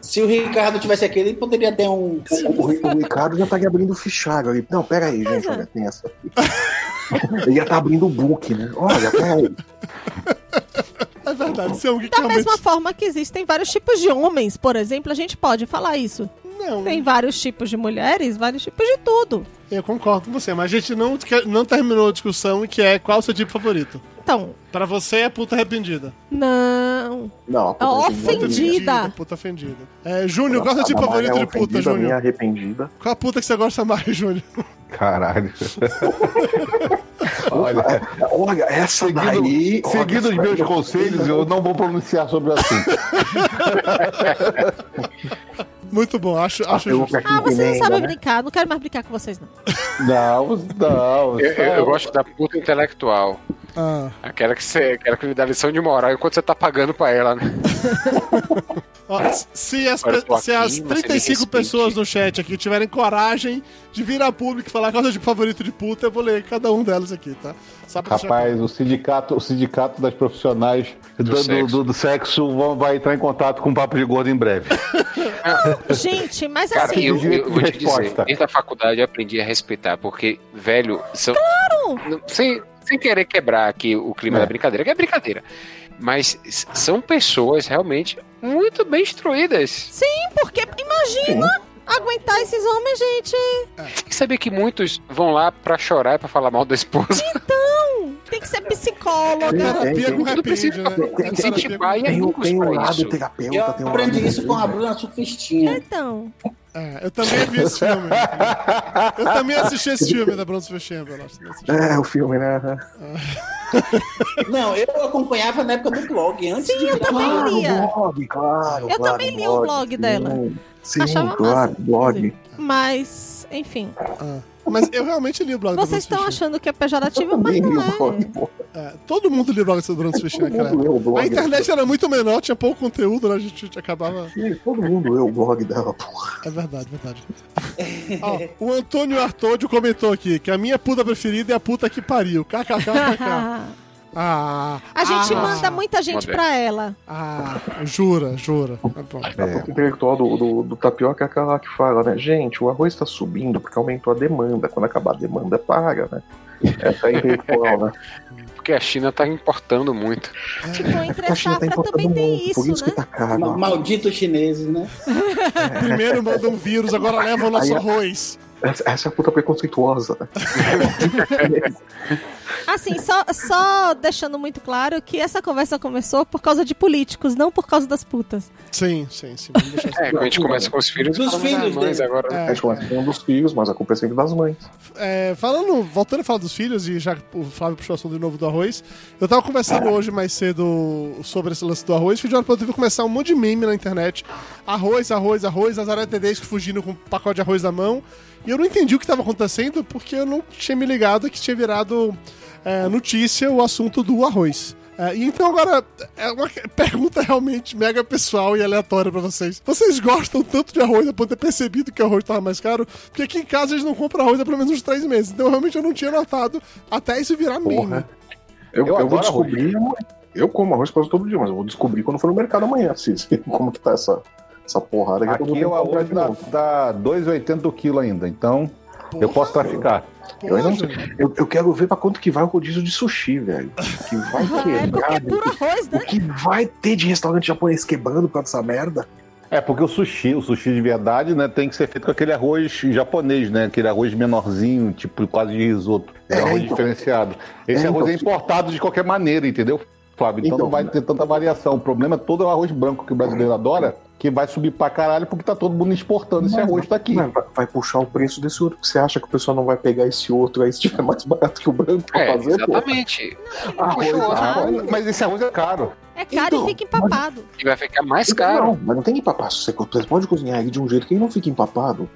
Se o Ricardo tivesse aqui, ele poderia ter um. O, o- o Ricardo já estaria abrindo o fichário ali. Não, pera aí, gente, é. olha, tem essa aqui. Ele ia estar abrindo o book, né? Olha, pera aí. É verdade, se é alguém que Da realmente... mesma forma que existem vários tipos de homens, por exemplo, a gente pode falar isso. Não, Tem vários tipos de mulheres, vários tipos de tudo. eu concordo com você, mas a gente não, não terminou a discussão que é qual o seu tipo favorito. Então, Pra você é puta arrependida. não. Não, a puta Ofendida. Puta ofendida. É, Júnior, qual é o tipo favorito é de puta, Júnior? arrependida. Qual a puta que você gosta mais, Júnior? Caralho. Olha, Olha, essa seguindo, daí. olha, seguindo os meus daí- conselhos, eu não vou pronunciar sobre o assunto. Muito bom, acho, acho justo. Ah, vocês não sabem né? brincar. Não quero mais brincar com vocês, não. Não, não. Eu, eu- eu gosto da puta intelectual. Ah, Aquela que você aquela que lhe dá lição de moral enquanto você tá pagando pra ela, né? ó, se as, eu tô se as aqui, você me 35 respeite. pessoas no chat aqui tiverem coragem de vir a público e falar qual é o tipo favorito de puta, eu vou ler cada um delas aqui, tá? Só pra deixar Rapaz, o sindicato, o sindicato das profissionais do, do- sexo. do- do sexo vão- vai entrar em contato com o Papo de Gordo em breve. Gente, mas Cara, assim. eu, direito eu vou de te dizer, resposta. desde a faculdade eu aprendi a respeitar, porque, velho, são. Claro! Sem, sem querer quebrar aqui o clima É. da brincadeira, que é brincadeira. Mas são pessoas realmente muito bem instruídas. Sim, porque imagina aguentar esses homens, gente. E saber que muitos vão lá pra chorar e pra falar mal da esposa. Tem que ser psicóloga. Tem, Terapia tem, com né? Tem- É terapia incentivar e Tem, tem um lado terapeuta, Eu tem um aprendi lado isso com a Bruna Surfistinha. Então, É, eu também vi esse filme. Eu também assisti esse filme da Bronze Chamber. É, o filme, né? Não, eu acompanhava na época do blog, antes de virar também lia. blog, claro. Eu claro, também li o blog dela. Sim, Sim, Achava claro, massa, blog. inclusive. mas, enfim. Mas eu realmente li o blog Vocês estão achando que é pejorativo, mas não li o é. blog. É, todo mundo lia o blog do Bruna Sushi naquela época. A internet era muito menor, tinha pouco conteúdo, né? A gente acabava. Ih, Todo mundo lê o blog dela, pô. É verdade, verdade. Ó, o Antônio Artôdio comentou aqui que a minha puta preferida é a puta que pariu. KKKKK. Ah, A gente ah, manda muita gente pra ela. Ah, jura, jura. Tá bom. Puta intelectual do, do, do tapioca é aquela que fala, né? Gente, o arroz tá subindo porque aumentou a demanda. Quando acabar a demanda, paga, né? Essa é a intelectual, né? Porque a China tá importando muito. Tipo, entre A tá safra importando também tem muito, por isso, isso que né? tá caro. Ma- Malditos chineses, né? Primeiro mandam um vírus, agora levam o nosso Aí- arroz. Essa, essa é a puta preconceituosa? Assim, só, só deixando muito claro que essa conversa começou por causa de políticos, não por causa das putas. Sim, sim, sim. É, a gente começa com os filhos, Dos filhos das mães dele. agora. né? A gente começa falando dos filhos, mas a culpa é sempre das mães. É, falando, voltando a falar dos filhos, e já que o Flávio puxou o assunto de novo do arroz, eu tava conversando hoje mais cedo sobre esse lance do arroz, fui de hora pra outra, vi começar um monte de meme na internet. Arroz, arroz, arroz, Nazaré Tedesco fugindo com um pacote de arroz na mão. E eu não entendi o que tava acontecendo, porque eu não tinha me ligado que tinha virado é, notícia o assunto do arroz. É, e então agora é uma pergunta realmente mega pessoal e aleatória pra vocês. Vocês gostam tanto de arroz a ponto de ter percebido que o arroz tava mais caro? Porque aqui em casa a gente não compra arroz há pelo menos uns três meses. Então realmente eu não tinha notado até isso virar meme. Eu, Eu eu, vou descobrir. Eu como arroz quase todo dia, mas eu vou descobrir quando for no mercado amanhã, Cis. Como que tá essa, essa porrada que eu Aqui tô o arroz de dá 2,80 o quilo ainda, então eu posso traficar. Eu, ainda não Porra, sei. Eu, eu quero ver pra quanto que vai o rodízio de sushi, velho. Que vai É, porque é quebrar. puro arroz, O né? que vai ter de restaurante japonês quebrando por causa dessa merda? É, porque o sushi, o sushi de verdade, né, tem que ser feito com aquele arroz japonês, né? Aquele arroz menorzinho, tipo quase de risoto. É, É, arroz então. diferenciado. Esse É, arroz é então. importado de qualquer maneira, entendeu, Flávio? Então, Então. não vai ter tanta variação. O problema é todo o arroz branco que o brasileiro adora, que vai subir pra caralho porque tá todo mundo exportando esse arroz daqui. Mas vai, vai puxar o preço desse outro. Você acha que o pessoal não vai pegar esse outro aí se tiver mais barato que o branco pra É, fazer? exatamente. Arroz, Puxa o outro. Ah, arroz. mas esse arroz é caro. É caro Então, e fica empapado. E vai ficar mais Então, caro. Não, mas não tem empapar. Você você pode cozinhar ele de um jeito que ele não fique empapado.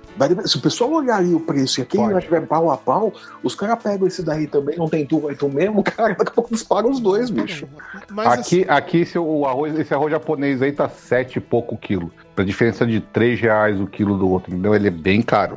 Se o pessoal olhar ali o preço e aquele Pode. tiver pau a pau, os caras pegam esse daí também, não tem tu, vai tu mesmo, cara, daqui a pouco eles pagam os dois, bicho. Mas assim, Aqui, aqui esse, o arroz, esse arroz japonês aí tá sete e pouco quilo. Pra diferença de 3 reais o quilo do outro, entendeu? Ele é bem caro.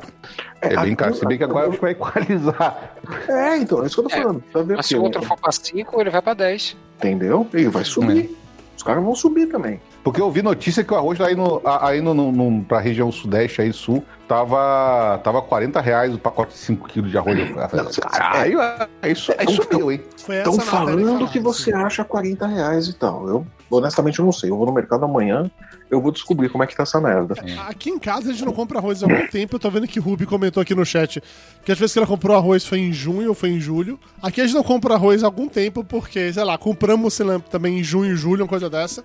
É, bem aqui- caro. Se bem que agora acho que vai equalizar. É, então, é isso que eu tô É, falando. Tá vendo? Mas se o outro for pra 5, ele vai pra 10. Entendeu? Ele vai subir. Os caras vão subir também. Porque eu vi notícia que o arroz aí, no, a- aí no, no, no, pra região sudeste, aí sul, tava, tava 40 reais o pacote de 5 quilos de arroz. Não, cê- Caralho, aí, su- aí subiu, hein? Estão falando que você assim. acha 40 reais e tal. Eu, honestamente, eu não sei. Eu vou no mercado amanhã, eu vou descobrir como é que tá essa merda. Aqui em casa a gente não compra arroz há algum tempo. Eu tô vendo que o Ruby comentou aqui no chat que às vezes que ela comprou arroz foi em junho ou foi em julho. Aqui a gente não compra arroz há algum tempo porque, sei lá, compramos sei lá, também em junho, julho, uma coisa dessa.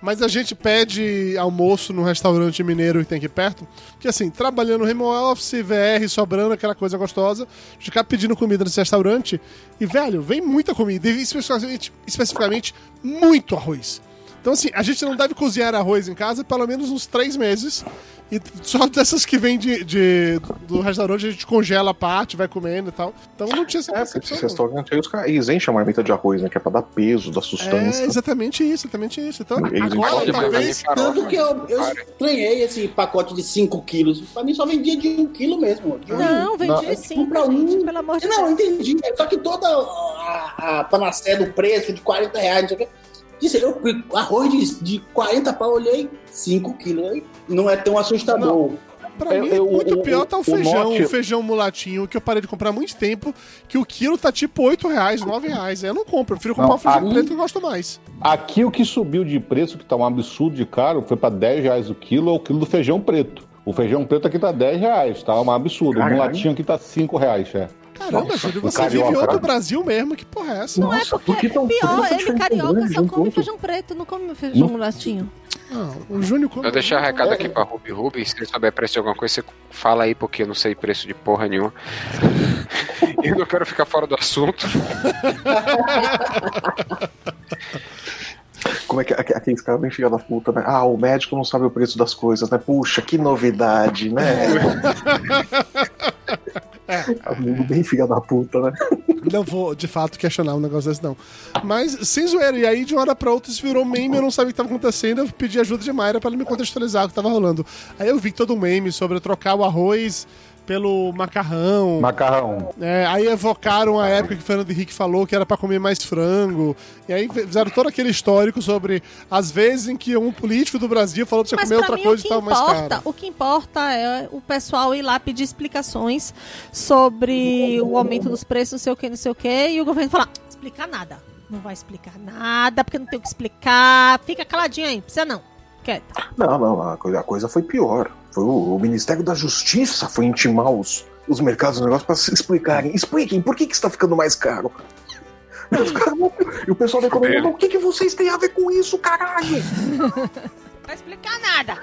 Mas a gente pede almoço no restaurante mineiro que tem aqui perto. Que assim, trabalhando home office, VR, sobrando aquela coisa gostosa, ficar pedindo comida nesse restaurante. E, velho, vem muita comida. E especificamente, especificamente muito arroz. Então, assim, a gente não deve cozinhar arroz em casa pelo menos uns três meses. E só dessas que vem de, de- do restaurante a gente congela a parte, vai comendo e tal. Então não tinha essa É, porque esses não. restaurantes aí, os caras eles enchem a marmita de arroz, né? Que é pra dar peso, dar É sustância. exatamente isso, exatamente isso. Então, Eles agora, talvez. Tanto que eu, eu estranhei esse pacote de 5 quilos. Pra mim só vendia de 1 um quilo mesmo. De um- Não, vendi Não, sim, compra gente, um. pelo amor de Não, Deus. entendi. Só que toda a, a panacea do preço de 40 reais, não sei o quê. Disse, eu, arroz de, de 40 pau, eu olhei 5 quilos. aí Não é tão assustador. Pra Eu- mim, eu- muito o- pior tá o o feijão, norte- o feijão mulatinho, que eu parei de comprar há muito tempo, que o quilo tá tipo 8 reais, 9 reais. Eu não compro, eu prefiro comprar Não, o feijão aí- preto que eu gosto mais. Aqui o que subiu de preço, que tá um absurdo de caro, foi pra 10 reais o quilo, é o quilo do feijão preto. O feijão preto aqui tá 10 reais, tá um absurdo. O Caralho. mulatinho aqui tá 5 reais, é. Caramba, Júlio, você vive carioca, outro né? Brasil mesmo, que porra é essa? Não é Nossa, porque por que tão- por que pior, ele carioca só um come feijão preto, não come feijão mulatinho. Não, o Júnior come. Eu deixar recado aqui pra Ruby Ruby, se você souber preço de alguma coisa, você fala aí, porque eu não sei preço de porra nenhuma. eu não quero ficar fora do assunto. Como é que aque- aqueles caras bem filha da puta, né? Ah, o médico não sabe o preço das coisas, né? Puxa, que novidade, né? Tá mundo bem filha da puta, né? Não vou, de fato, questionar um negócio desse, não. Mas, sem zoeira, e aí de uma hora pra outra isso virou meme, eu não sabia o que estava acontecendo, eu pedi ajuda de Mayra pra ela me contextualizar o que tava rolando. Aí eu vi todo um meme sobre trocar o arroz pelo macarrão. Macarrão. É, aí evocaram a época que o Fernando Henrique falou que era pra comer mais frango. E aí fizeram todo aquele histórico sobre as vezes em que um político do Brasil falou que você Mas comer pra outra mim, coisa e que tava mais importa, caro. o que importa é o pessoal ir lá pedir explicações sobre o aumento dos preços, não sei o que, não sei o que, e o governo falar, explicar nada. Não vai explicar nada, porque não tem o que explicar. Fica caladinho aí, precisa não. Quieto. Não, não, a coisa foi pior. Foi o, o Ministério da Justiça foi intimar os, os mercados do negócio pra se explicarem. Expliquem, por que, que está ficando mais caro? E os caras não- E o pessoal da economia, "Mas o que, que vocês têm a ver com isso, caralho? Não vai explicar nada.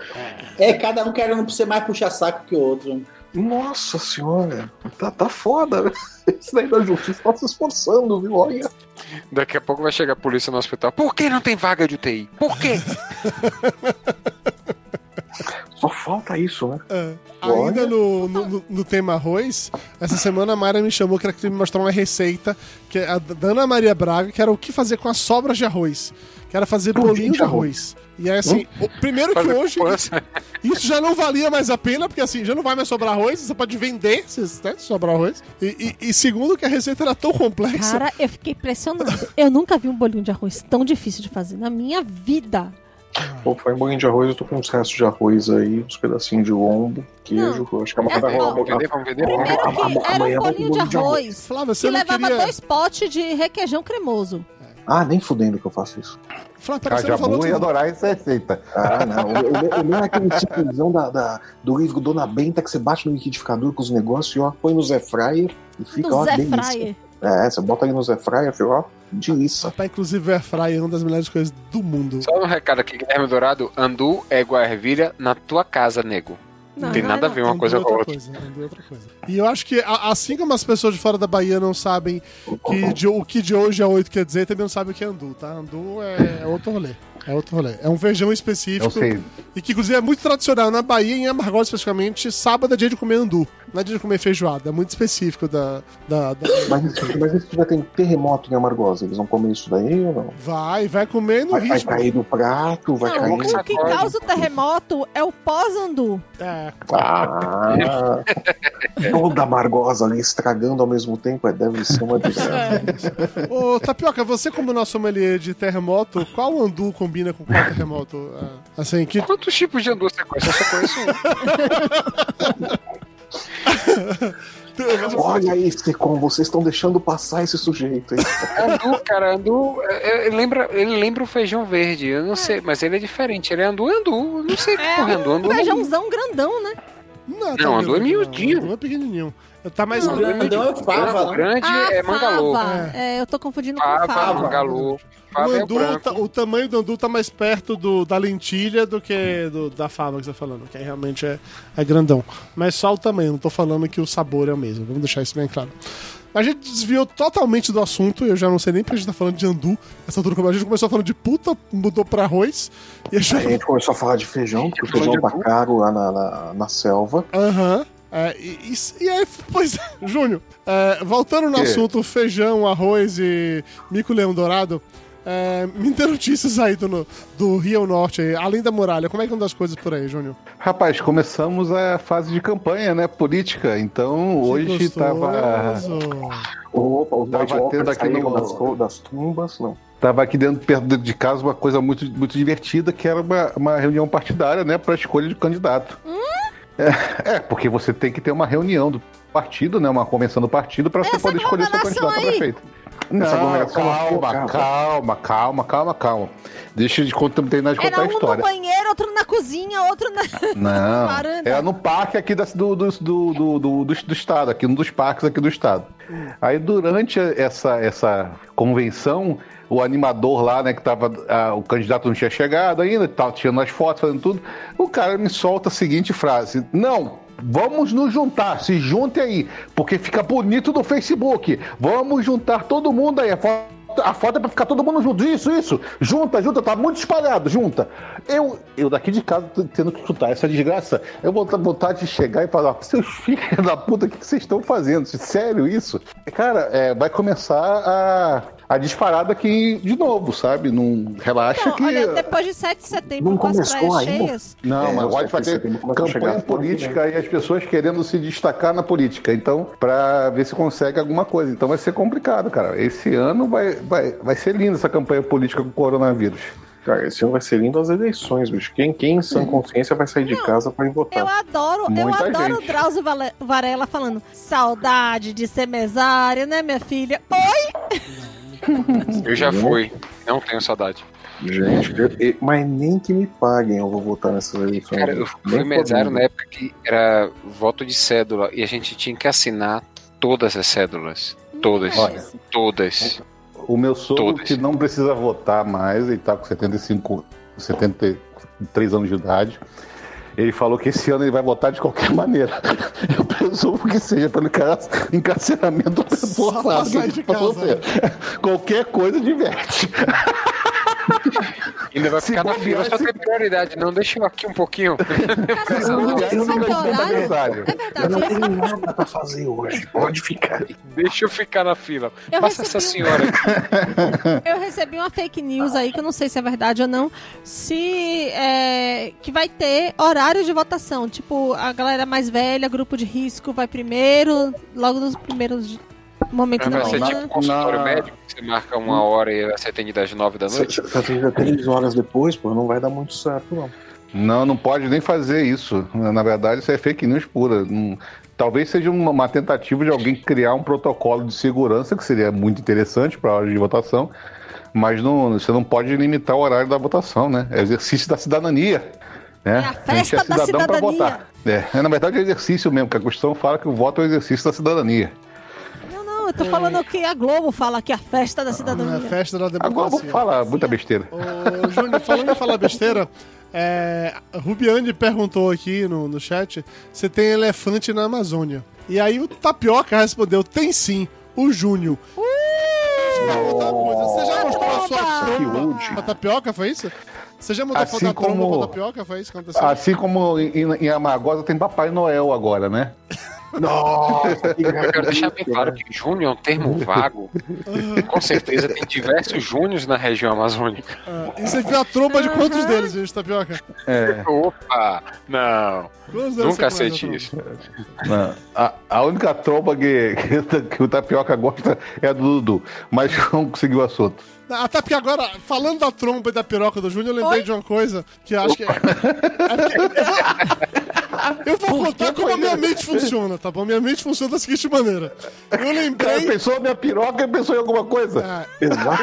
É, cada um querendo ser mais puxa-saco que o outro. Nossa senhora, tá, tá foda. Esse daí da justiça tá se esforçando, viu? Olha. Daqui a pouco vai chegar a polícia no hospital. Por que não tem vaga de UTI? Por quê? Falta isso, né? É. Ainda no, no, no- tema arroz, essa semana a Mayra me chamou que ela queria me mostrar uma receita que é a da Ana Maria Braga, que era o que fazer com as sobras de arroz. Que era fazer bolinho de arroz. E aí, assim, o- primeiro que hoje poupança. isso já não valia mais a pena, porque assim, já não vai mais sobrar arroz, você pode vender se, né, sobrar arroz. E, e- e segundo, que a receita era tão complexa. Cara, eu fiquei impressionado. Eu nunca vi um bolinho de arroz tão difícil de fazer na minha vida. Pô, foi um bolinho de arroz, eu tô com uns restos de arroz aí, uns pedacinhos de lombo, queijo. eu Acho que é uma É, ó, Vamos vender, vamos vender, Primeiro vender. que era amanhã um bolinho de arroz. Flávia, você que não levava queria... dois potes de requeijão cremoso. Ah, nem fudendo que eu faço isso. Flávia, peraí, você não falou ia adorar essa receita. Ah, não. O meu é aquele tipozão da, da- do livro Dona Benta que você bate no liquidificador com os negócios e ó, põe no Zé Fryer e fica Do ó, Zé delícia. Fryer. É, você bota aí no Zé Fryer, filho, ó, delícia. Tá, inclusive, Air Fryer é uma das melhores coisas do mundo. Só um recado aqui, Guilherme Dourado. Andu é igual a ervilha na tua casa, nego. Não, tem não, nada a não. ver uma Andu coisa é com a outra coisa, Andu é outra coisa. E eu acho que, a- assim como as pessoas de fora da Bahia não sabem que de- o que de hoje é 8 quer dizer, também não sabem o que é Andu, tá? Andu é, é outro rolê. É outro rolê. É um feijão específico. Eu sei. E que, inclusive, é muito tradicional. Na Bahia, em Amargosa, especificamente, sábado é dia de comer andu. Não é de comer feijoada. É muito específico da... da, da- Mas, mas e se tiver tem terremoto em Amargosa, eles vão comer isso daí ou não? Vai, vai comer no Vai, vai cair do prato, vai Não, cair. o que causa o terremoto é o pós-andu. É. Ah, toda Amargosa ali estragando ao mesmo tempo, é, deve ser uma desgraça. Ô, Tapioca, você como nosso sommelier de terremoto, qual andu combina com qual terremoto? Ah, Assim, que... Quantos tipos de andu você conhece? Eu só conheço um. Olha aí, Secom, vocês estão deixando passar esse sujeito aí. Andu, cara, andu. é, é, lembra, ele lembra o feijão verde. Eu não sei, mas ele é diferente. Ele é andu, é andu. Não sei que É porra é andu. um Andu não- feijãozão grandão, né? Não, Não, andu é grande, miudinho. Andu é pequenininho. Tá mais O grandão é o fava, O grande Ah, é mangalô. fava. É, eu tô confundindo Fava, com fava. mangalô. O, é o andu, branco. tá- o tamanho do andu tá mais perto do, da lentilha do que do- da fava que você tá falando, que aí realmente é, é grandão. Mas só o tamanho, não tô falando que o sabor é o mesmo. Vamos deixar isso bem claro. A gente desviou totalmente do assunto, eu já não sei nem porque a gente tá falando de andu. Essa altura, como a gente começou falando de puta, mudou pra arroz. E a Aí a gente. gente começou a falar de feijão, porque o feijão tá caro lá na, na, na selva. Aham. É, e, e- e aí, pois é, Júnior, é, voltando no Que? assunto feijão, arroz e mico-leão dourado, é, me dê notícias aí do, do Rio Norte, aí, além da muralha, como é que andam as coisas por aí, Júnior? Rapaz, começamos a fase de campanha, né? Política. Então, Que hoje gostoso. tava. Opa, os Tava tendo aqui no- das, das tumbas, não. Tava aqui dentro perto de casa uma coisa muito, muito divertida, que era uma, uma reunião partidária, né, para escolha de candidato. É, é, porque você tem que ter uma reunião do partido, né, uma convenção do partido, para você poder escolher seu candidato a prefeito. Não, calma, louca, calma, calma, calma, calma. Deixa de contar, terminar de Era contar a um no história. banheiro, outro na cozinha, outro na. Não, é no parque aqui do, do, do, do, do, do- do estado, aqui um dos parques aqui do estado. Aí durante essa, essa convenção, o animador lá, né, que tava, o candidato não tinha chegado ainda, tava tirando as fotos, fazendo tudo, o cara me solta a seguinte frase, não, vamos nos juntar, se junte aí, porque fica bonito no Facebook, vamos juntar todo mundo aí, a foto a foto é pra ficar todo mundo junto. Isso, isso. Junta, junta, tá muito espalhado, junta. Eu, eu daqui de casa tendo que escutar essa desgraça. Eu vou ter vontade de chegar e falar, seus filhos da puta, o que vocês estão fazendo? Sério isso? Cara, é, vai começar a, a disparada aqui de novo, sabe? Não relaxa Não, que. olha, depois de 7 de setembro, Não com as começou praias ainda? cheias, Não, É, mas pode fazer campanha chegar política e as pessoas querendo se destacar na política. Então, pra ver se consegue alguma coisa. Então vai ser complicado, cara. Esse ano vai, vai, vai ser lindo essa campanha política com o coronavírus. Cara, esse ano vai ser lindo as eleições, bicho. Quem, quem em sã consciência vai sair de casa pra ir eu votar? adoro, eu adoro gente. o Drauzio Varela falando saudade de ser mesária, né, minha filha? Oi! Eu já fui, não tenho saudade. Gente, eu- eu- mas nem que me paguem eu vou votar nessas eleições. Cara, eu fui mesário na época que era voto de cédula e a gente tinha que assinar todas as cédulas. Todas. Olha. Todas. O meu sogro, Todas. que não precisa votar mais, ele tá com 75, 73 anos de idade. Ele falou que esse ano ele vai votar de qualquer maneira. Eu presumo que seja pelo encar- encarceramento forçado que ele ser. Qualquer coisa diverte. Ainda vai Se ficar na bobear, fila, só se- tem prioridade. Não, deixa eu aqui um pouquinho. Cara, Se não, não ter horário? aniversário. É Eu verdade. não tenho nada pra fazer hoje. Pode ficar aí. Deixa eu ficar na fila. Eu Passa recebi essa um- senhora aqui. Eu recebi uma fake news aí, que eu não sei se é verdade ou não, se é, que vai ter horário de votação. Tipo, a galera mais velha, grupo de risco, vai primeiro, logo nos primeiros momentos da Vai ser manhã. tipo consultório Na- médico, que você marca uma hora e vai ser atendido às nove da noite. Você atende três horas depois, pô, não vai dar muito certo, não. Não, não pode nem fazer isso. Na verdade, isso é fake news pura. Não- Talvez seja uma, tentativa de alguém criar um protocolo de segurança, que seria muito interessante para a hora de votação, mas não, você não pode limitar o horário da votação, né? É exercício da cidadania. Né? É a festa da cidadão pra cidadania. votar. É, é, na verdade, é exercício mesmo, porque a Constituição fala que o voto é o exercício da cidadania. Não, eu tô falando que a Globo fala que é a festa da É a cidadania. festa da democracia. vou falar muita besteira. Ô, Júnior, falando em falar besteira, é, a Rubiane perguntou aqui no, no chat se tem elefante na Amazônia. E aí o Tapioca respondeu, tem sim, o Júnior. Coisa, Você já mostrou a sua pra Tapioca, foi isso? Você já mandou Assim foto da tromba pra Tapioca, foi isso que aconteceu? Assim como em, em Amagosa tem Papai Noel agora, né? Nossa, que Eu quero deixar bem claro que Júnior é um termo vago. Com certeza tem diversos Júniors na região amazônica. Ah, e você viu a tromba de quantos deles, gente, Tapioca? É. Opa! Não, nunca aceite isso. Não, a, a única tromba que, que, que o Tapioca gosta é a do Dudu, mas não conseguiu o assunto. Até porque agora, falando da tromba e da piroca do Júnior, eu lembrei Oi? de uma coisa que acho que. é- Eu vou contar como a minha mente funciona, tá bom? Minha mente funciona da seguinte maneira. Eu Cara, lembrei. pensou minha piroca e pensou em alguma coisa? Ah,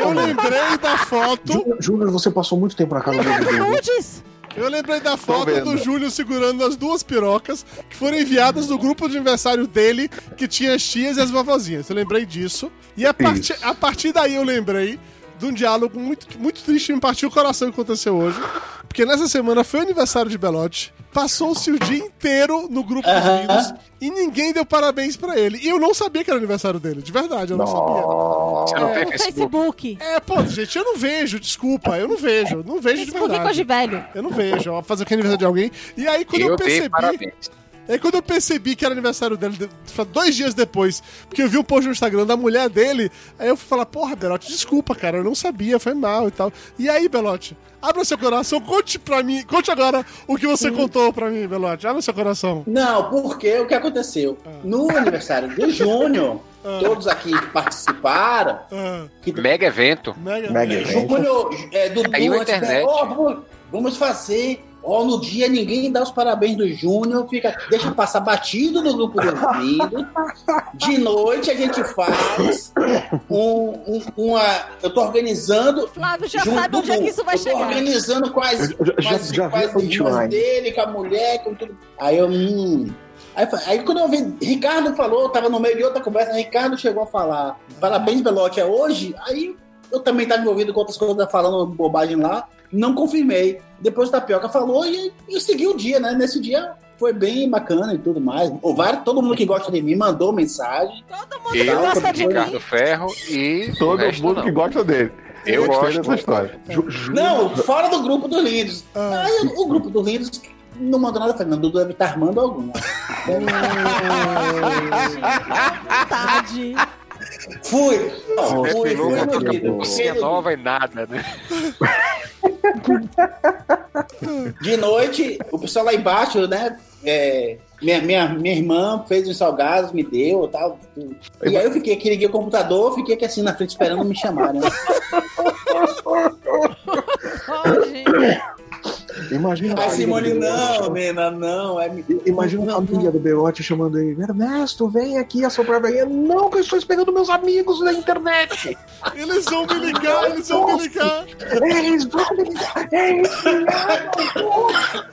eu lembrei da foto. Júnior, você passou muito tempo na casa Dudu. nudes? Eu lembrei da foto do Júnior segurando as duas pirocas que foram enviadas do grupo de aniversário dele, que tinha as tias e as vovozinhas. Eu lembrei disso. E a, parti a partir daí eu lembrei de um diálogo muito, muito triste que me partiu o coração que aconteceu hoje. Porque nessa semana foi o aniversário de Belote. Passou-se o dia inteiro no grupo dos Aham. filhos e ninguém deu parabéns pra ele. E eu não sabia que era aniversário dele, de verdade, eu não sabia. Você não É, No Facebook? Facebook. É, pô, gente, eu não vejo, desculpa, eu não vejo, não vejo de Facebook é coisa de verdade. velho. Eu não vejo, fazer o que é aniversário de alguém. E aí, quando eu, Eu percebi. Aí, quando eu percebi que era aniversário dele, dois dias depois, porque eu vi um post no Instagram da mulher dele, aí eu fui falar: Porra, Belote, desculpa, cara, eu não sabia, foi mal e tal. E aí, Belote, abra seu coração, conte pra mim, conte agora o que você contou pra mim, Belote, abra seu coração. Não, porque o que aconteceu? No aniversário do Júnior, todos aqui que participaram, Ah, que Mega evento. mega. Mega evento. Júnior, é, Dudu, antes, né, internet. ó, vamos, vamos fazer. Ó, no dia ninguém dá os parabéns do Júnior, fica, deixa passar batido no grupo do ouvido. De noite a gente faz um, um- uma. Eu tô organizando. Flávio já junto sabe onde é que isso vai eu tô chegar. organizando com as, Eu já- dele, com a mulher, com tudo. Aí eu. Hum. Aí, aí quando eu vi, Ricardo falou, eu tava no meio de outra conversa, Ricardo chegou a falar, parabéns, Belote, é hoje? Aí eu também tava envolvido com outras coisas, falando bobagem lá, não confirmei. Depois o Tapioca falou e eu segui o dia, né? Nesse dia foi bem bacana e tudo mais. O vários, todo mundo que gosta de mim mandou mensagem. Todo mundo Eu, gosta de mim. Ricardo Ferro e. o Todo resto mundo não. que gosta dele. Eu gostei gosto. dessa história. Não, fora do grupo dos lindos. Ah. Aí o grupo dos lindos não mandou nada. Eu falei, não, Dudu deve estar armando alguma. Vontade. Fui. Esse fui, fui, bucinha nova e nada, né? De noite, o pessoal lá embaixo, né? é, minha, minha, minha irmã fez uns salgados, me deu tal. E aí eu fiquei aqui, liguei o computador, fiquei aqui assim na frente esperando me chamarem. Né? Pode. Imagina a Simone, não. Mena, não. É, Imagina a família do Belote chamando ele. Ernesto, vem aqui assoprar pra ele. Não, que eu estou esperando meus amigos na internet. Eles vão me ligar, eles vão me ligar. Eles vão me ligar. Eles me ligam.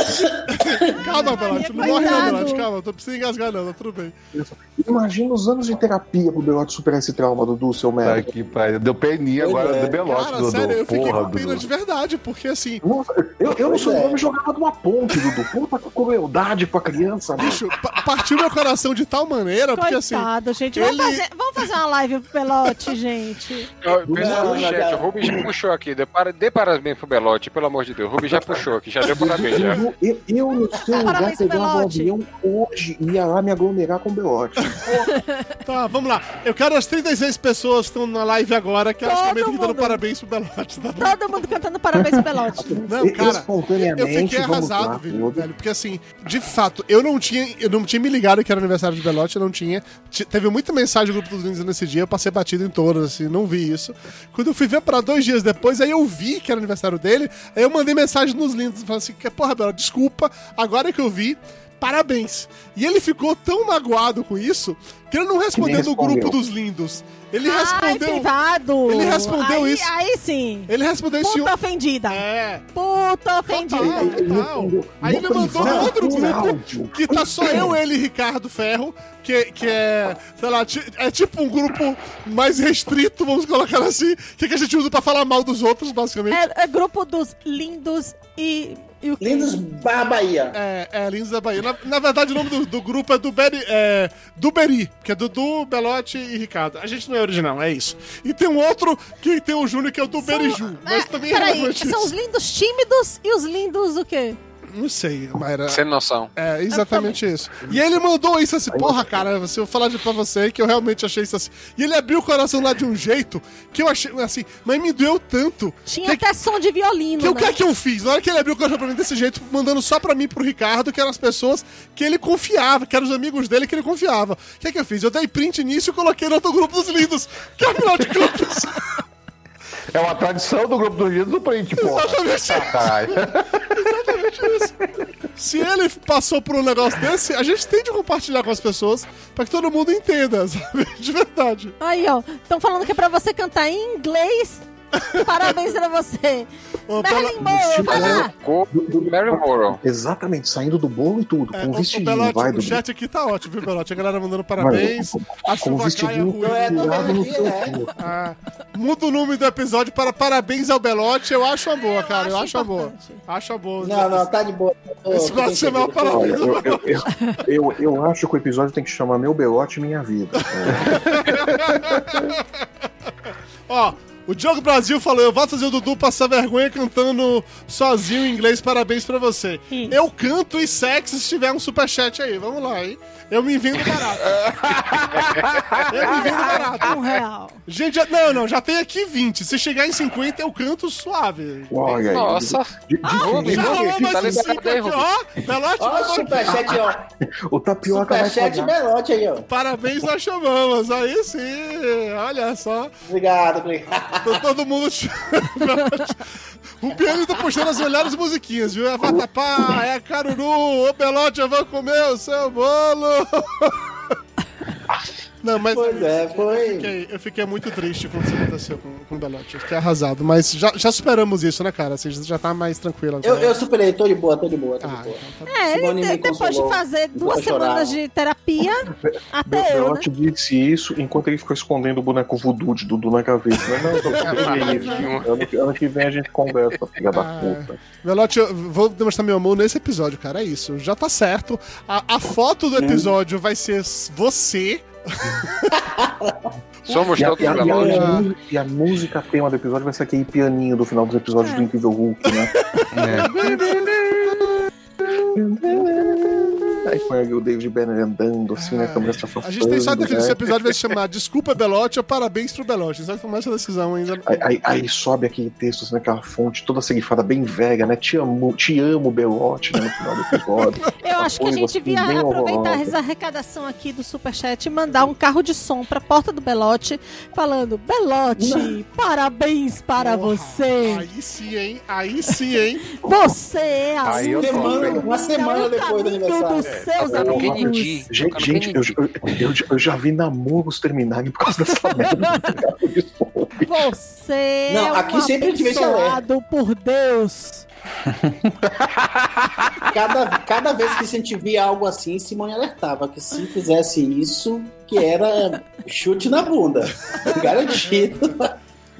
Calma, Belote, não morre não, Coitado. Belote, calma. Tô precisando engasgar não, tá tudo bem. Imagina os anos de terapia pro Belote superar esse trauma, Dudu, seu Tá merda. aqui, pai. Deu peninha Pois agora é. do Belote, Cara, Dudu. sério, eu fiquei Porra, com pena Dudu. de verdade, porque assim, Nossa, eu, eu no Pois seu é. nome jogava numa ponte, Dudu. Puta que crueldade pra criança, bicho. bicho, pa- partiu meu coração de tal maneira, porque assim, Coitado, gente. Vamos, ele- fazer, vamos fazer uma live pro Pelote, gente. Não, do não, chat, não. o Rubi já puxou aqui. Dê, para, dê parabéns pro Belote, pelo amor de Deus. O Rubi já puxou aqui, já deu parabéns já. Eu, eu, eu no seu lugar Parabéns, o Belote. avião hoje e ia lá me aglomerar com o Belote. tá, vamos lá. Eu quero as 36 pessoas que estão na live agora, que elas também estão dando parabéns pro Belote, tá? Todo mundo cantando parabéns pro Pelote. Não, cara, Eu fiquei arrasado, lá, velho, velho, porque assim, de fato, eu não tinha, eu não tinha me ligado que era aniversário de Belote, eu não tinha. Teve muita mensagem do grupo dos lindos nesse dia, eu passei batido em todas, assim, não vi isso. Quando eu fui ver pra dois dias depois, aí eu vi que era aniversário dele, aí eu mandei mensagem nos lindos, falando assim, que, porra, Belote, desculpa, agora que eu vi, parabéns. E ele ficou tão magoado com isso, que ele não respondeu no grupo dos lindos. Ele Ai, respondeu. privado. Ele respondeu aí, isso. Aí sim. Ele respondeu isso Puta ofendida. É. Puta ofendida. Total. Total. Aí ele no mandou privado, outro grupo que tá só eu, ele e Ricardo Ferro, que, que é, sei lá, é tipo um grupo mais restrito, vamos colocar assim, que, que a gente usa pra falar mal dos outros, basicamente. É, é grupo dos lindos e, e o? Lindos Barra Bahia. É, é, Lindos da Bahia. Na, na verdade, o nome do, do grupo é do Beri, é, do Beri, que é Dudu, Belote e Ricardo. A gente não é original, é isso. E tem um outro que tem o Júnior, que é o do Beriju. Mas É, também é peraí, relevante são os lindos tímidos e os lindos o quê? Não sei, Mayra. Sem noção. É, exatamente isso. E ele mandou isso assim, porra, cara, se eu falar de pra você que eu realmente achei isso assim. E ele abriu o coração lá de um jeito que eu achei, assim, mas me doeu tanto. Tinha que, até som de violino, que o né? que é que eu fiz? Na hora que ele abriu o coração pra mim desse jeito, mandando só pra mim e pro Ricardo, que eram as pessoas que ele confiava, que eram os amigos dele que ele confiava. O que é que eu fiz? Eu dei print nisso e coloquei no outro grupo dos lindos. Que afinal de contas. É uma tradição do grupo dos Lindos do print, pô. Exatamente. Exatamente isso. Se ele passou por um negócio desse, a gente tem de compartilhar com as pessoas pra que todo mundo entenda, sabe? De verdade. Aí, ó. Estão falando que é pra você cantar em inglês. Parabéns pra você. Ô, Marilyn Monroe, vai lá. Mary Morrow. Exatamente, saindo do bolo e tudo, É, com o, o vestidinho, Belote, vai, o chat aqui tá ótimo, viu, Belote? A galera mandando parabéns. A com chuva cai, a é, no seu é. corpo. Ah, muda o nome do episódio para parabéns ao Belote. Eu acho uma boa, cara. Eu acho acho uma boa. Acho uma boa. Não, não, tá de boa. Esse vai entendendo. meu parabéns. Olha, eu, eu, eu, acho que o episódio tem que chamar Meu Belote e Minha Vida. Ó, o Diogo Brasil falou: eu vou fazer o Dudu passar vergonha cantando sozinho em inglês. Parabéns pra você. Eu canto e sexo se tiver um superchat aí. Vamos lá, hein? Eu me vendo barato. eu me vendo barato. Um real. Gente, já- não, não, já tem aqui 20. Se chegar em 50, eu canto suave. Olha aí. Nossa. De- de- Rubi, Já de- rolou mais tá de liberado 5 aí, aqui, ó. Belote Ó, superchat, ó. O Tapioca vai Superchat pagar. Belote aí, ó. Parabéns, nós chamamos. Aí sim, olha só. Obrigado, obrigado. Tô todo mundo. o piano tá puxando as melhores musiquinhas, viu? É Vatapá, é Caruru, ô Belote, eu vou comer o seu bolo. Não, mas Pois é, eu foi. fiquei, eu fiquei muito triste quando isso aconteceu com, com o Belotti. Eu fiquei arrasado. Mas já, já superamos isso, né, cara? Você já tá mais tranquilo Eu, agora. eu superei, tô de boa, tô de boa, tô de Ah, boa. então tá É, ele, de- depois de fazer duas semanas de terapia, até eu, né? Belote disse isso enquanto ele ficou escondendo o boneco voodoo de Dudu na gaveta. Mas não, tô ano, que- ano que vem a gente conversa, filha da Ah, puta. Velote, eu vou demonstrar meu amor nesse episódio, cara. É isso. Já tá certo. A, a foto do episódio vai ser você. Somos E a, todos e, a, e, a, e a música tema do episódio vai ser aquele pianinho do final dos episódios do Incrível Hulk, né? Aí foi o David Banner andando, assim, né? A câmera afastando. A gente tem só definido. né? Esse episódio vai se chamar Desculpa Belote ou Parabéns pro Belote. Só que tomar essa decisão ainda. Aí, aí- aí sobe aquele texto, assim, naquela fonte toda serifada, bem velha, né? Te amo, te amo, Belote, né? No final do episódio. Eu acho que a gente devia aproveitar horrorosa. essa arrecadação aqui do Superchat e mandar um carro de som pra porta do Belote, falando: Belote, parabéns para Porra, você! Aí sim, hein? Aí sim, hein? Você é a Aí eu Semana- uma semana é depois do aniversário. dos seus Tá amigos. Kennedy. Gente, gente eu, eu, eu já- eu já vi namoros terminarem por causa dessa merda. Você Não, é um aqui sempre esse alerta. abençoado por Deus. Cada, cada vez que a gente via algo assim, Simone alertava que se fizesse isso, que era chute na bunda. Garantido.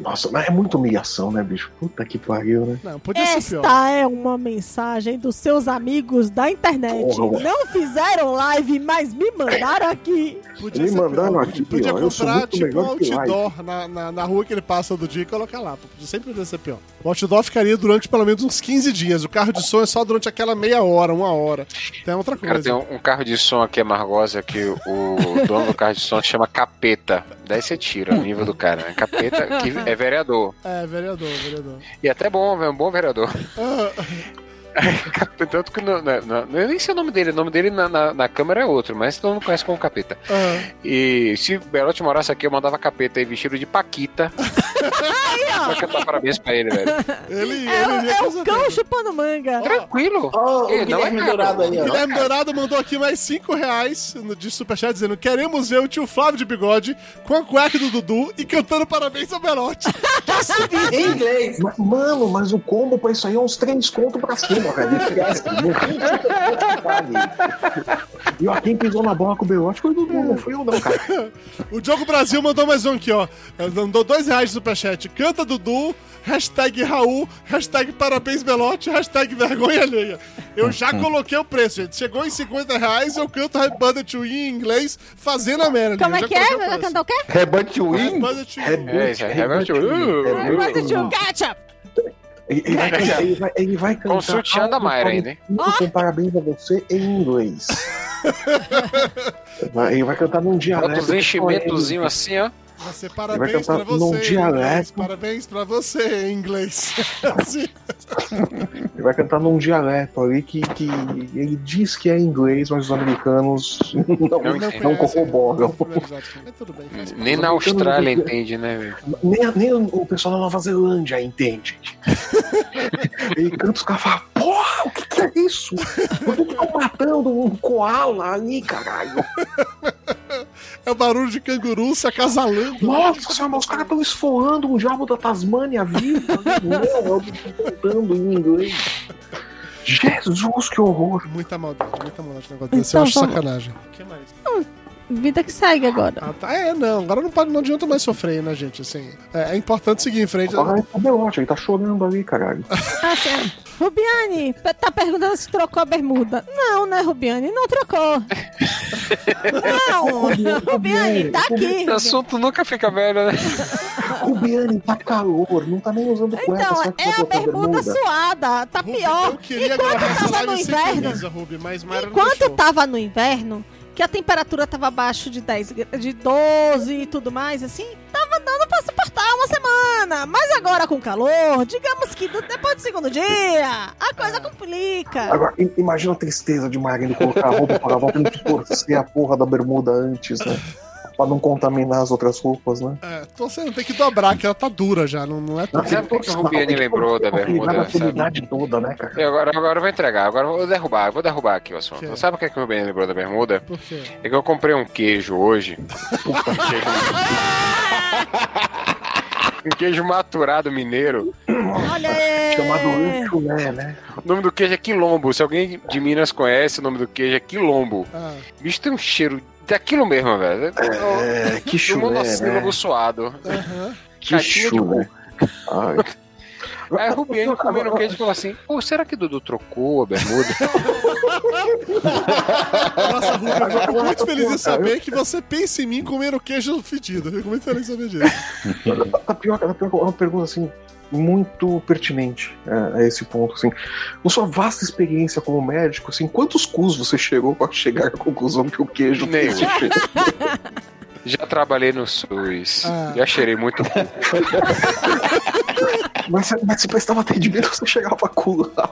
Nossa, mas é muita humilhação, né, bicho? Puta que pariu, né? Não, podia ser pior. Esta é uma mensagem dos seus amigos da internet. Porra, Não fizeram live, mas me mandaram aqui. Podia Me ser mandaram pior. aqui, Podia sou comprar muito tipo um outdoor na, na, na rua que ele passa todo dia e colocar lá. Podia sempre podia ser pior. O outdoor ficaria durante pelo menos uns 15 dias. O carro de som é só durante aquela meia hora, uma hora. Tem outra Cara, coisa. tem um, um carro de som aqui, Amargosa, que o dono do carro de som chama Capeta. Daí você tira o nível do cara, né? Capeta, que é vereador. É, vereador, vereador. E até bom, é um bom vereador. Tanto que no, na, na- eu nem sei o nome dele, o nome dele na, na, na câmera é outro, mas todo mundo conhece como Capeta. ah. E se o Belote morasse aqui, eu mandava Capeta aí vestido de Paquita. Pra cantar parabéns pra ele, velho. Ele, É, ele o- é com o cão certeza. chupando manga. Tranquilo. Ó, o Ele não é Guilherme gato. Dourado aí, ó. Guilherme Dourado mandou aqui mais 5 reais no- de superchat dizendo: Queremos ver o tio Flávio de bigode com a cueca do Dudu e cantando parabéns ao Belote. Em inglês. Mano, mas o combo pra isso aí é uns três contos pra cima, Esquece. Não tem que. E ó, quem pisou na bola com o Belote foi o Dudu, não fui eu, não, cara. O Diogo Brasil mandou mais um aqui, ó. Mandou dois reais de superchat. Canta Dudu, hashtag Raul, hashtag parabéns Belote, hashtag vergonha alheia. Eu já coloquei o preço, gente. Chegou em 50 reais, eu canto Birthday to You em inglês, fazendo a merda. Como é que é? cantar o quê? Rebate Happy Win? Birthday to. É, isso aí, Rebate Win. É muito- ter um ketchup. Ele, ele vai, cantar- ele, vai, ele vai cantar. Com sutiã da Mayra ainda, hein? algo Com parabéns a você em inglês. Ele vai cantar num dialeto. Bota os enchimentozinhos assim, ó. Vai ser Ele parabéns pra num você. em dialeto. inglês. Parabéns pra você em inglês. Assim. Ele vai cantar num dialeto ali que, que ele diz que é inglês, mas os americanos não, Não não, corroboram. Faz Nem na Austrália entende, né, velho? Nem, nem o pessoal da Nova Zelândia entende. Ele canta os caras falam, porra, o que, que é isso? Por que estão matando um koala ali, caralho? É o barulho de canguru se acasalando. Nossa senhora, mas os caras estão esfolando um diabo da Tasmânia vivo. Tô cantando em inglês. Jesus, que horror. Muita maldade, muita maldade no negócio desse. Então eu acho vamos- sacanagem. O que mais? Vida que segue agora. Ah, tá. É, não. Agora não, pode, não adianta mais sofrer, né, gente? Assim, é, é importante seguir em frente. Agora é ele tá chorando ali, caralho. Ah, sim. Rubiane, tá perguntando se trocou a bermuda. Não, né, Rubiane? Não trocou. Não, Rubiane, tá aqui. Esse assunto nunca fica velho, né? Rubiane, tá calor, não tá nem usando cueca, Então, é vai a bermuda suada, tá Rubi, pior. Eu queria Enquanto gravar essa tava no inverno, camisa, Rubi, enquanto tava no inverno, que a temperatura tava abaixo de 10, gra- de 12 e tudo mais, assim, tava dando pra suportar uma semana. Mas agora com calor, digamos que depois do segundo dia, a coisa complica. Agora, imagina a tristeza de Marindo colocar a roupa para lavar, tendo que torcer a porra da bermuda antes, né? Pra não contaminar as outras roupas, né? É, então você não tem que dobrar, que ela tá dura já, não, não é tão... Sabe o que o Rubiane lembrou da bermuda, A sabe? toda, né, cara? E agora, agora eu vou entregar, agora eu vou derrubar, eu vou derrubar aqui o assunto. Que? Sabe o que, que o Rubiane lembrou da bermuda? Por quê? É que eu comprei um queijo hoje. queijo... um queijo maturado mineiro. Olha aí. Chamado chulé, né? O nome do queijo é quilombo. Se alguém de Minas conhece, o nome do queijo é quilombo. Ah, bicho tem um cheiro daquilo mesmo, velho. É, que Do chulé, monossílabo né? suado. aham. Que. Ai. Aí a Rubiane comendo queijo e falou assim: Pô, será que Dudu trocou a bermuda? Nossa, Rubens, eu fico muito feliz em saber que você pensa em mim comendo queijo fedido. Eu fico muito feliz em saber disso. Tapioca, tapioca é uma pergunta assim muito pertinente é, a esse ponto assim. Com sua vasta experiência como médico, assim, quantos cus você chegou para chegar à conclusão que o queijo tem esse cheiro? Já trabalhei no SUS. Ah. Já cheirei muito. Mas, você- mas você prestava atendimento, você chegava pra cu lá.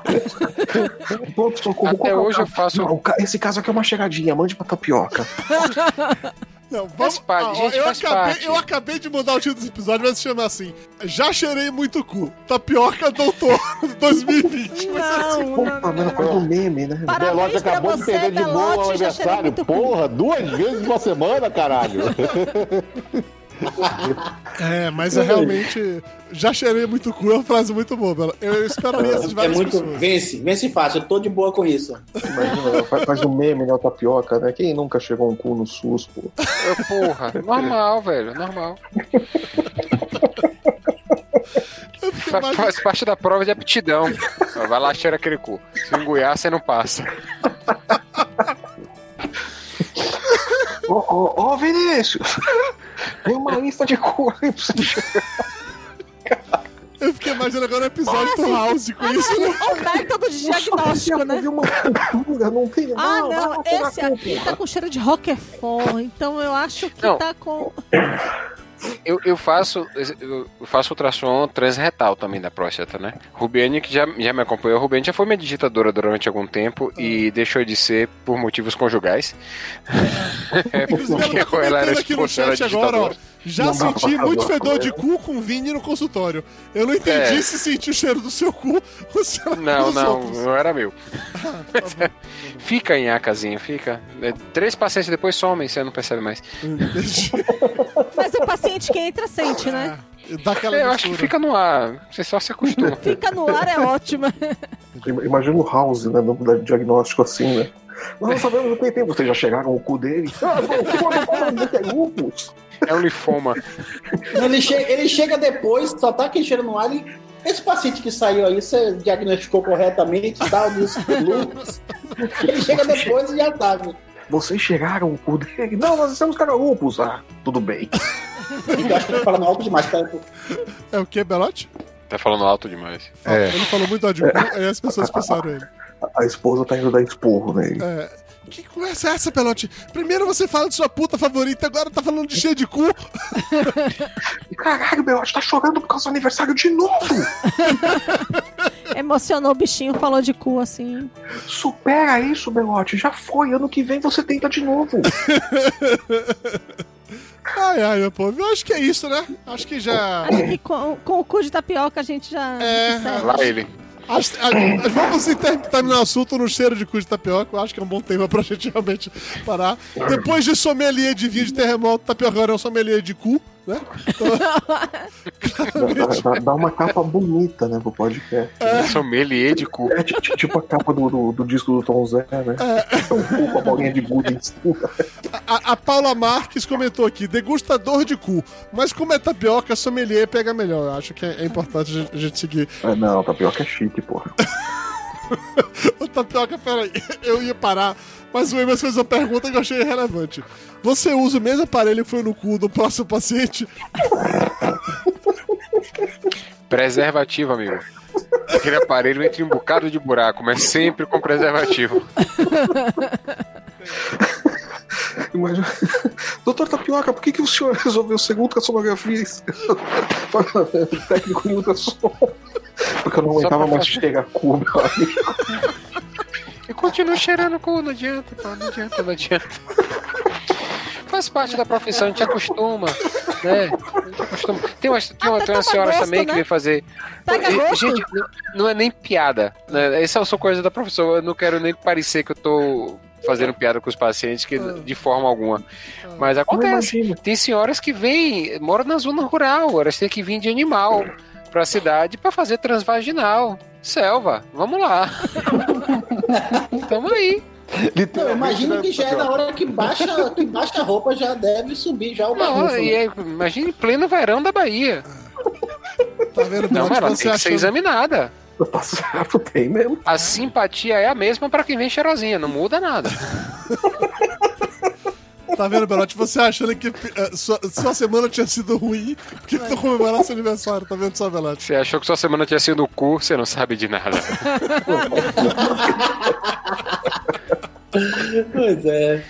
Pronto, socorro. Até é o hoje eu faço- Não, esse caso aqui é uma chegadinha, mande pra tapioca. Não, Faz vamos, parte, Ah, gente, eu, faz acabei, parte. eu acabei de mudar o título desse episódio, vai se chamar assim: Já cheirei muito cu. Tapioca Doutor 2020. Vai ser assim. Não, não, merda, não. por causa do meme, né? Parabéns Belote acabou de você, perder de boa o Belote, aniversário. Porra, duas vezes uma semana, caralho. É, mas é realmente. Já cheirei muito cu, é uma frase muito boa. Eu esperaria essa de É várias muito. pessoas. Vence, vence fácil, eu tô de boa com isso. Imagina, faz, faz um meme, né? O tapioca, né? Quem nunca chegou um cu no SUS, pô? Eu, porra, normal, velho, normal. Eu fico Fa- imaginando- Faz parte da prova de aptidão. Vai lá, cheira aquele cu. Se engoiar, você não passa. Ô, ô, ô, Vinícius! Tem uma lista de chegar. Eu fiquei imaginando agora um episódio do House com isso, né? O método de diagnóstico, né? Uma cultura, não tem Ah, não, tirar esse aqui tá com cheiro de Roquefort, então eu acho que Não. tá com. Eu, eu faço eu faço ultrassom transretal também da próstata, né? Rubiane, que já, já me acompanhou, Rubiane já foi minha digitadora durante algum tempo e deixou de ser por motivos conjugais. É, ela tá porque ela era era agora, ó. Já Não senti fazer muito fedor de cu com Vini no consultório. Eu não entendi É. se sentiu o cheiro do seu cu ou se era Não, não, outros. não era meu. Fica em acasinha, fica. É, Três pacientes depois somem, você não percebe mais. Entendi. O paciente que entra sente, né? É, dá aquela Eu acho que fica no ar, você só se acostuma. Fica no ar é ótimo. Imagina o House, né? No diagnóstico assim, né? Nós não sabemos o que tem. Vocês já chegaram ao cu dele? Ah, o lupus. É um linfoma. Ele, che- ele chega depois, só tá cheiro no ar e. Esse paciente que saiu aí, você diagnosticou corretamente, tal, dos lupus. Ele chega depois e já sabe. Vocês chegaram ao cu dele? Não, nós estamos com lupus. Ah, tudo bem. Eu acho que eu tô falando alto demais. Tá? É o que, Belote? Tá falando alto demais. É. Ele falou muito de cu, aí as pessoas pensaram ele. A esposa tá indo dar esporro nele. É, que conversa é essa, Belote? Primeiro você fala de sua puta favorita, agora tá falando de cheio de cu. Caralho, meu, tá chorando por causa do aniversário de novo. Emocionou o bichinho, falou de cu assim. Supera isso, Belote. Já foi. Ano que vem você tenta de novo. Ai, ai, meu povo. Eu acho que é isso, né? Acho que já. E com, com o cu de tapioca a gente já. É. Lá ele. Acho- vamos ter- terminar o assunto no cheiro de cu de tapioca. Eu acho que é um bom tema pra gente realmente parar. Depois de sommelier de vinho de terremoto, tapioca agora é um sommelier de cu, né? Dá, dá- dá uma capa bonita, né, pro podcast. Sommelier de cu. É ti- ti- tipo a capa do, do, do disco do Tom Zé, né? É um cu com a bolinha de gude em cima. A, a Paula Marques comentou aqui: degustador de cu. Mas como é tapioca, sommelier pega melhor. Eu acho que é, é importante a gente, seguir. Ah, não, tapioca é chique, porra. Ô, Tapioca, peraí, eu ia parar, mas o Emerson fez uma pergunta que eu achei relevante. Você usa o mesmo aparelho que foi no cu do próximo paciente? Preservativo, amigo. Aquele aparelho entra em um bocado de buraco, mas sempre com preservativo. Imagina... Doutor Tapioca, por que, que o senhor resolveu ser ultrassonografia técnico em ultrassom? Porque eu não Só aguentava mais fazer. chegar cu, meu amigo. E continua cheirando cu, não adianta, pô, não adianta, não adianta. faz parte da profissão, a gente acostuma. Né? A gente acostuma. Tem umas, tem uma, tem umas toma senhoras gosto, também que né? vêm fazer. Pega E- gosto. Gente, não- é nem piada. Né? Essa são coisas da profissão. Eu não quero nem parecer que eu tô fazendo piada com os pacientes que, de forma alguma. Mas Eu acontece. Tem senhoras que vêm, moram na zona rural, elas têm que vir de animal pra cidade pra fazer transvaginal. Selva, vamos lá. Tamo aí. Não, eu imagino né, que já é na hora que baixa, que baixa a roupa, já deve subir já o barrufo. né? é, imagine pleno verão da Bahia. Tá vendo, Não, ela tem que ser examinada. Tá certo, tem mesmo. A simpatia é a mesma pra quem vem cheirosinha, não muda nada. Tá vendo, Belote? Você achando que eh, sua, sua semana tinha sido ruim porque tu comemorou seu aniversário, tá vendo só, Belote? Você achou que sua semana tinha sido no cu, você não sabe de nada. Pois é.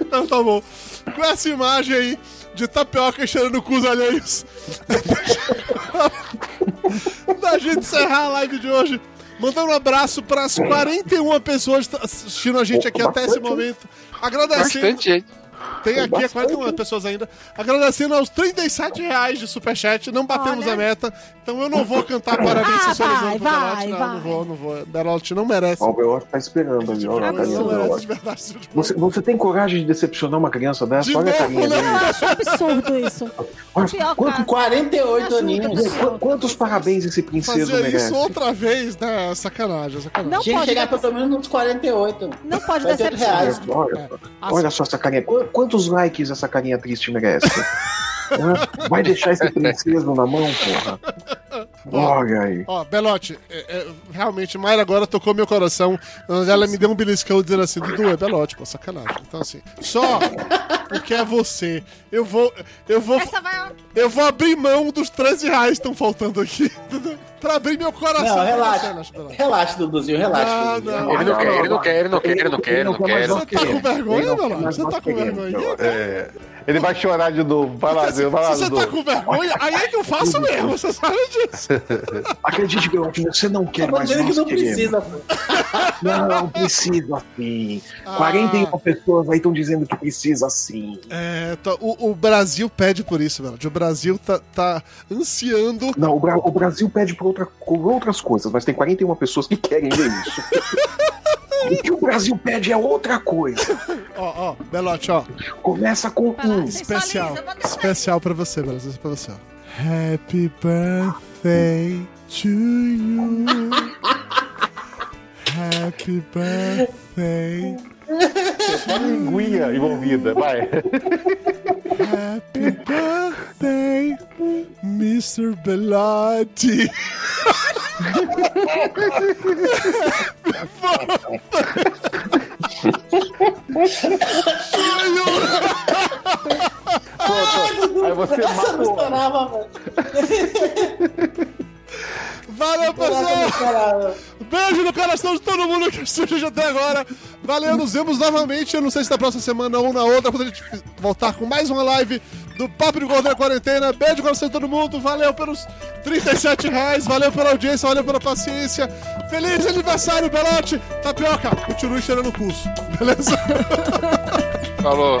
Então tá bom. Com essa imagem aí de tapioca cheirando cus alheios. da gente encerrar a live de hoje. Mandando um abraço para as 41 pessoas que assistindo a gente aqui até esse momento. Agradecendo. Bastante gente. Tem aqui Bastante. 41 pessoas ainda. Agradecendo aos 37 reais de superchat. Não batemos Olha. a meta. Então eu não vou cantar parabéns Ah, sensualizando vai, pro Belote. vai, Não, vai. não vou, não vou. Belote não merece. Ó, o Belote tá esperando ali, a tipo Você, você tem coragem de decepcionar uma criança dessa? De olha a novo, carinha né? dele. Eu acho absurdo isso. Olha, quanto- cara. 48 Ajuda, aninhos. qu- quantos parabéns esse princeso Fazer merece? isso outra vez, né? Sacanagem, sacanagem. Não Tinha que pode, chegar pelo menos nos 48. não pode 48 decepcionar. reais. Olha, olha só essa carinha. Qu- Quantos likes essa carinha triste merece? Hã? Vai deixar esse princeso na mão, porra? Olha aí. Ó, Belote, é, é, realmente, Mayra agora tocou meu coração. Ela me deu um beliscão dizendo assim, Dudu, é Belote, pô, sacanagem. Então, assim, só porque é você, eu vou, eu vou, Essa vai. eu vou abrir mão dos 13 reais que estão faltando aqui, pra abrir meu coração. Não, relaxa. Relaxa, Duduzinho, relaxa. Ele não quer, ele não quer, ele não quer, ele não quer, ele não quer. Você tá com vergonha, mas Você tá com vergonha? É, ele vai chorar de novo. Vai lá, se, Deus, vai lá, se você tá com vergonha, aí é que eu faço mesmo, você sabe disso. Acredite, Belote, você não quer mais dizendo que não precisa. Não, não precisa sim. Ah. 41 pessoas aí estão dizendo que precisa sim. É, tá- o, o Brasil pede por isso, Belote. O Brasil tá, tá ansiando Não, o, Bra- o Brasil pede por, outra- por outras coisas, mas tem 41 pessoas que querem ver isso. o que o Brasil pede é outra coisa. Ó, ó, Belote, ó. Começa com um. Especial. Especial pra você, é pra você, ó. Happy birthday to you. Happy birthday. Tem linguinha envolvida, vai. Happy birthday, Mr. Belotti. Pronto. Aí você Essa eu não esperava, velho. Valeu, pessoal. Beijo no coração de todo mundo que assistiu até agora. Valeu, nos vemos novamente. Eu não sei se na próxima semana ou na outra, quando a gente voltar com mais uma live do Papo de Gordo na Quarentena. Beijo no coração de todo mundo. Valeu pelos 37 reais. Valeu pela audiência, valeu pela paciência. Feliz aniversário, Belote. Tapioca, continue cheirando o pulso. Beleza? Falou.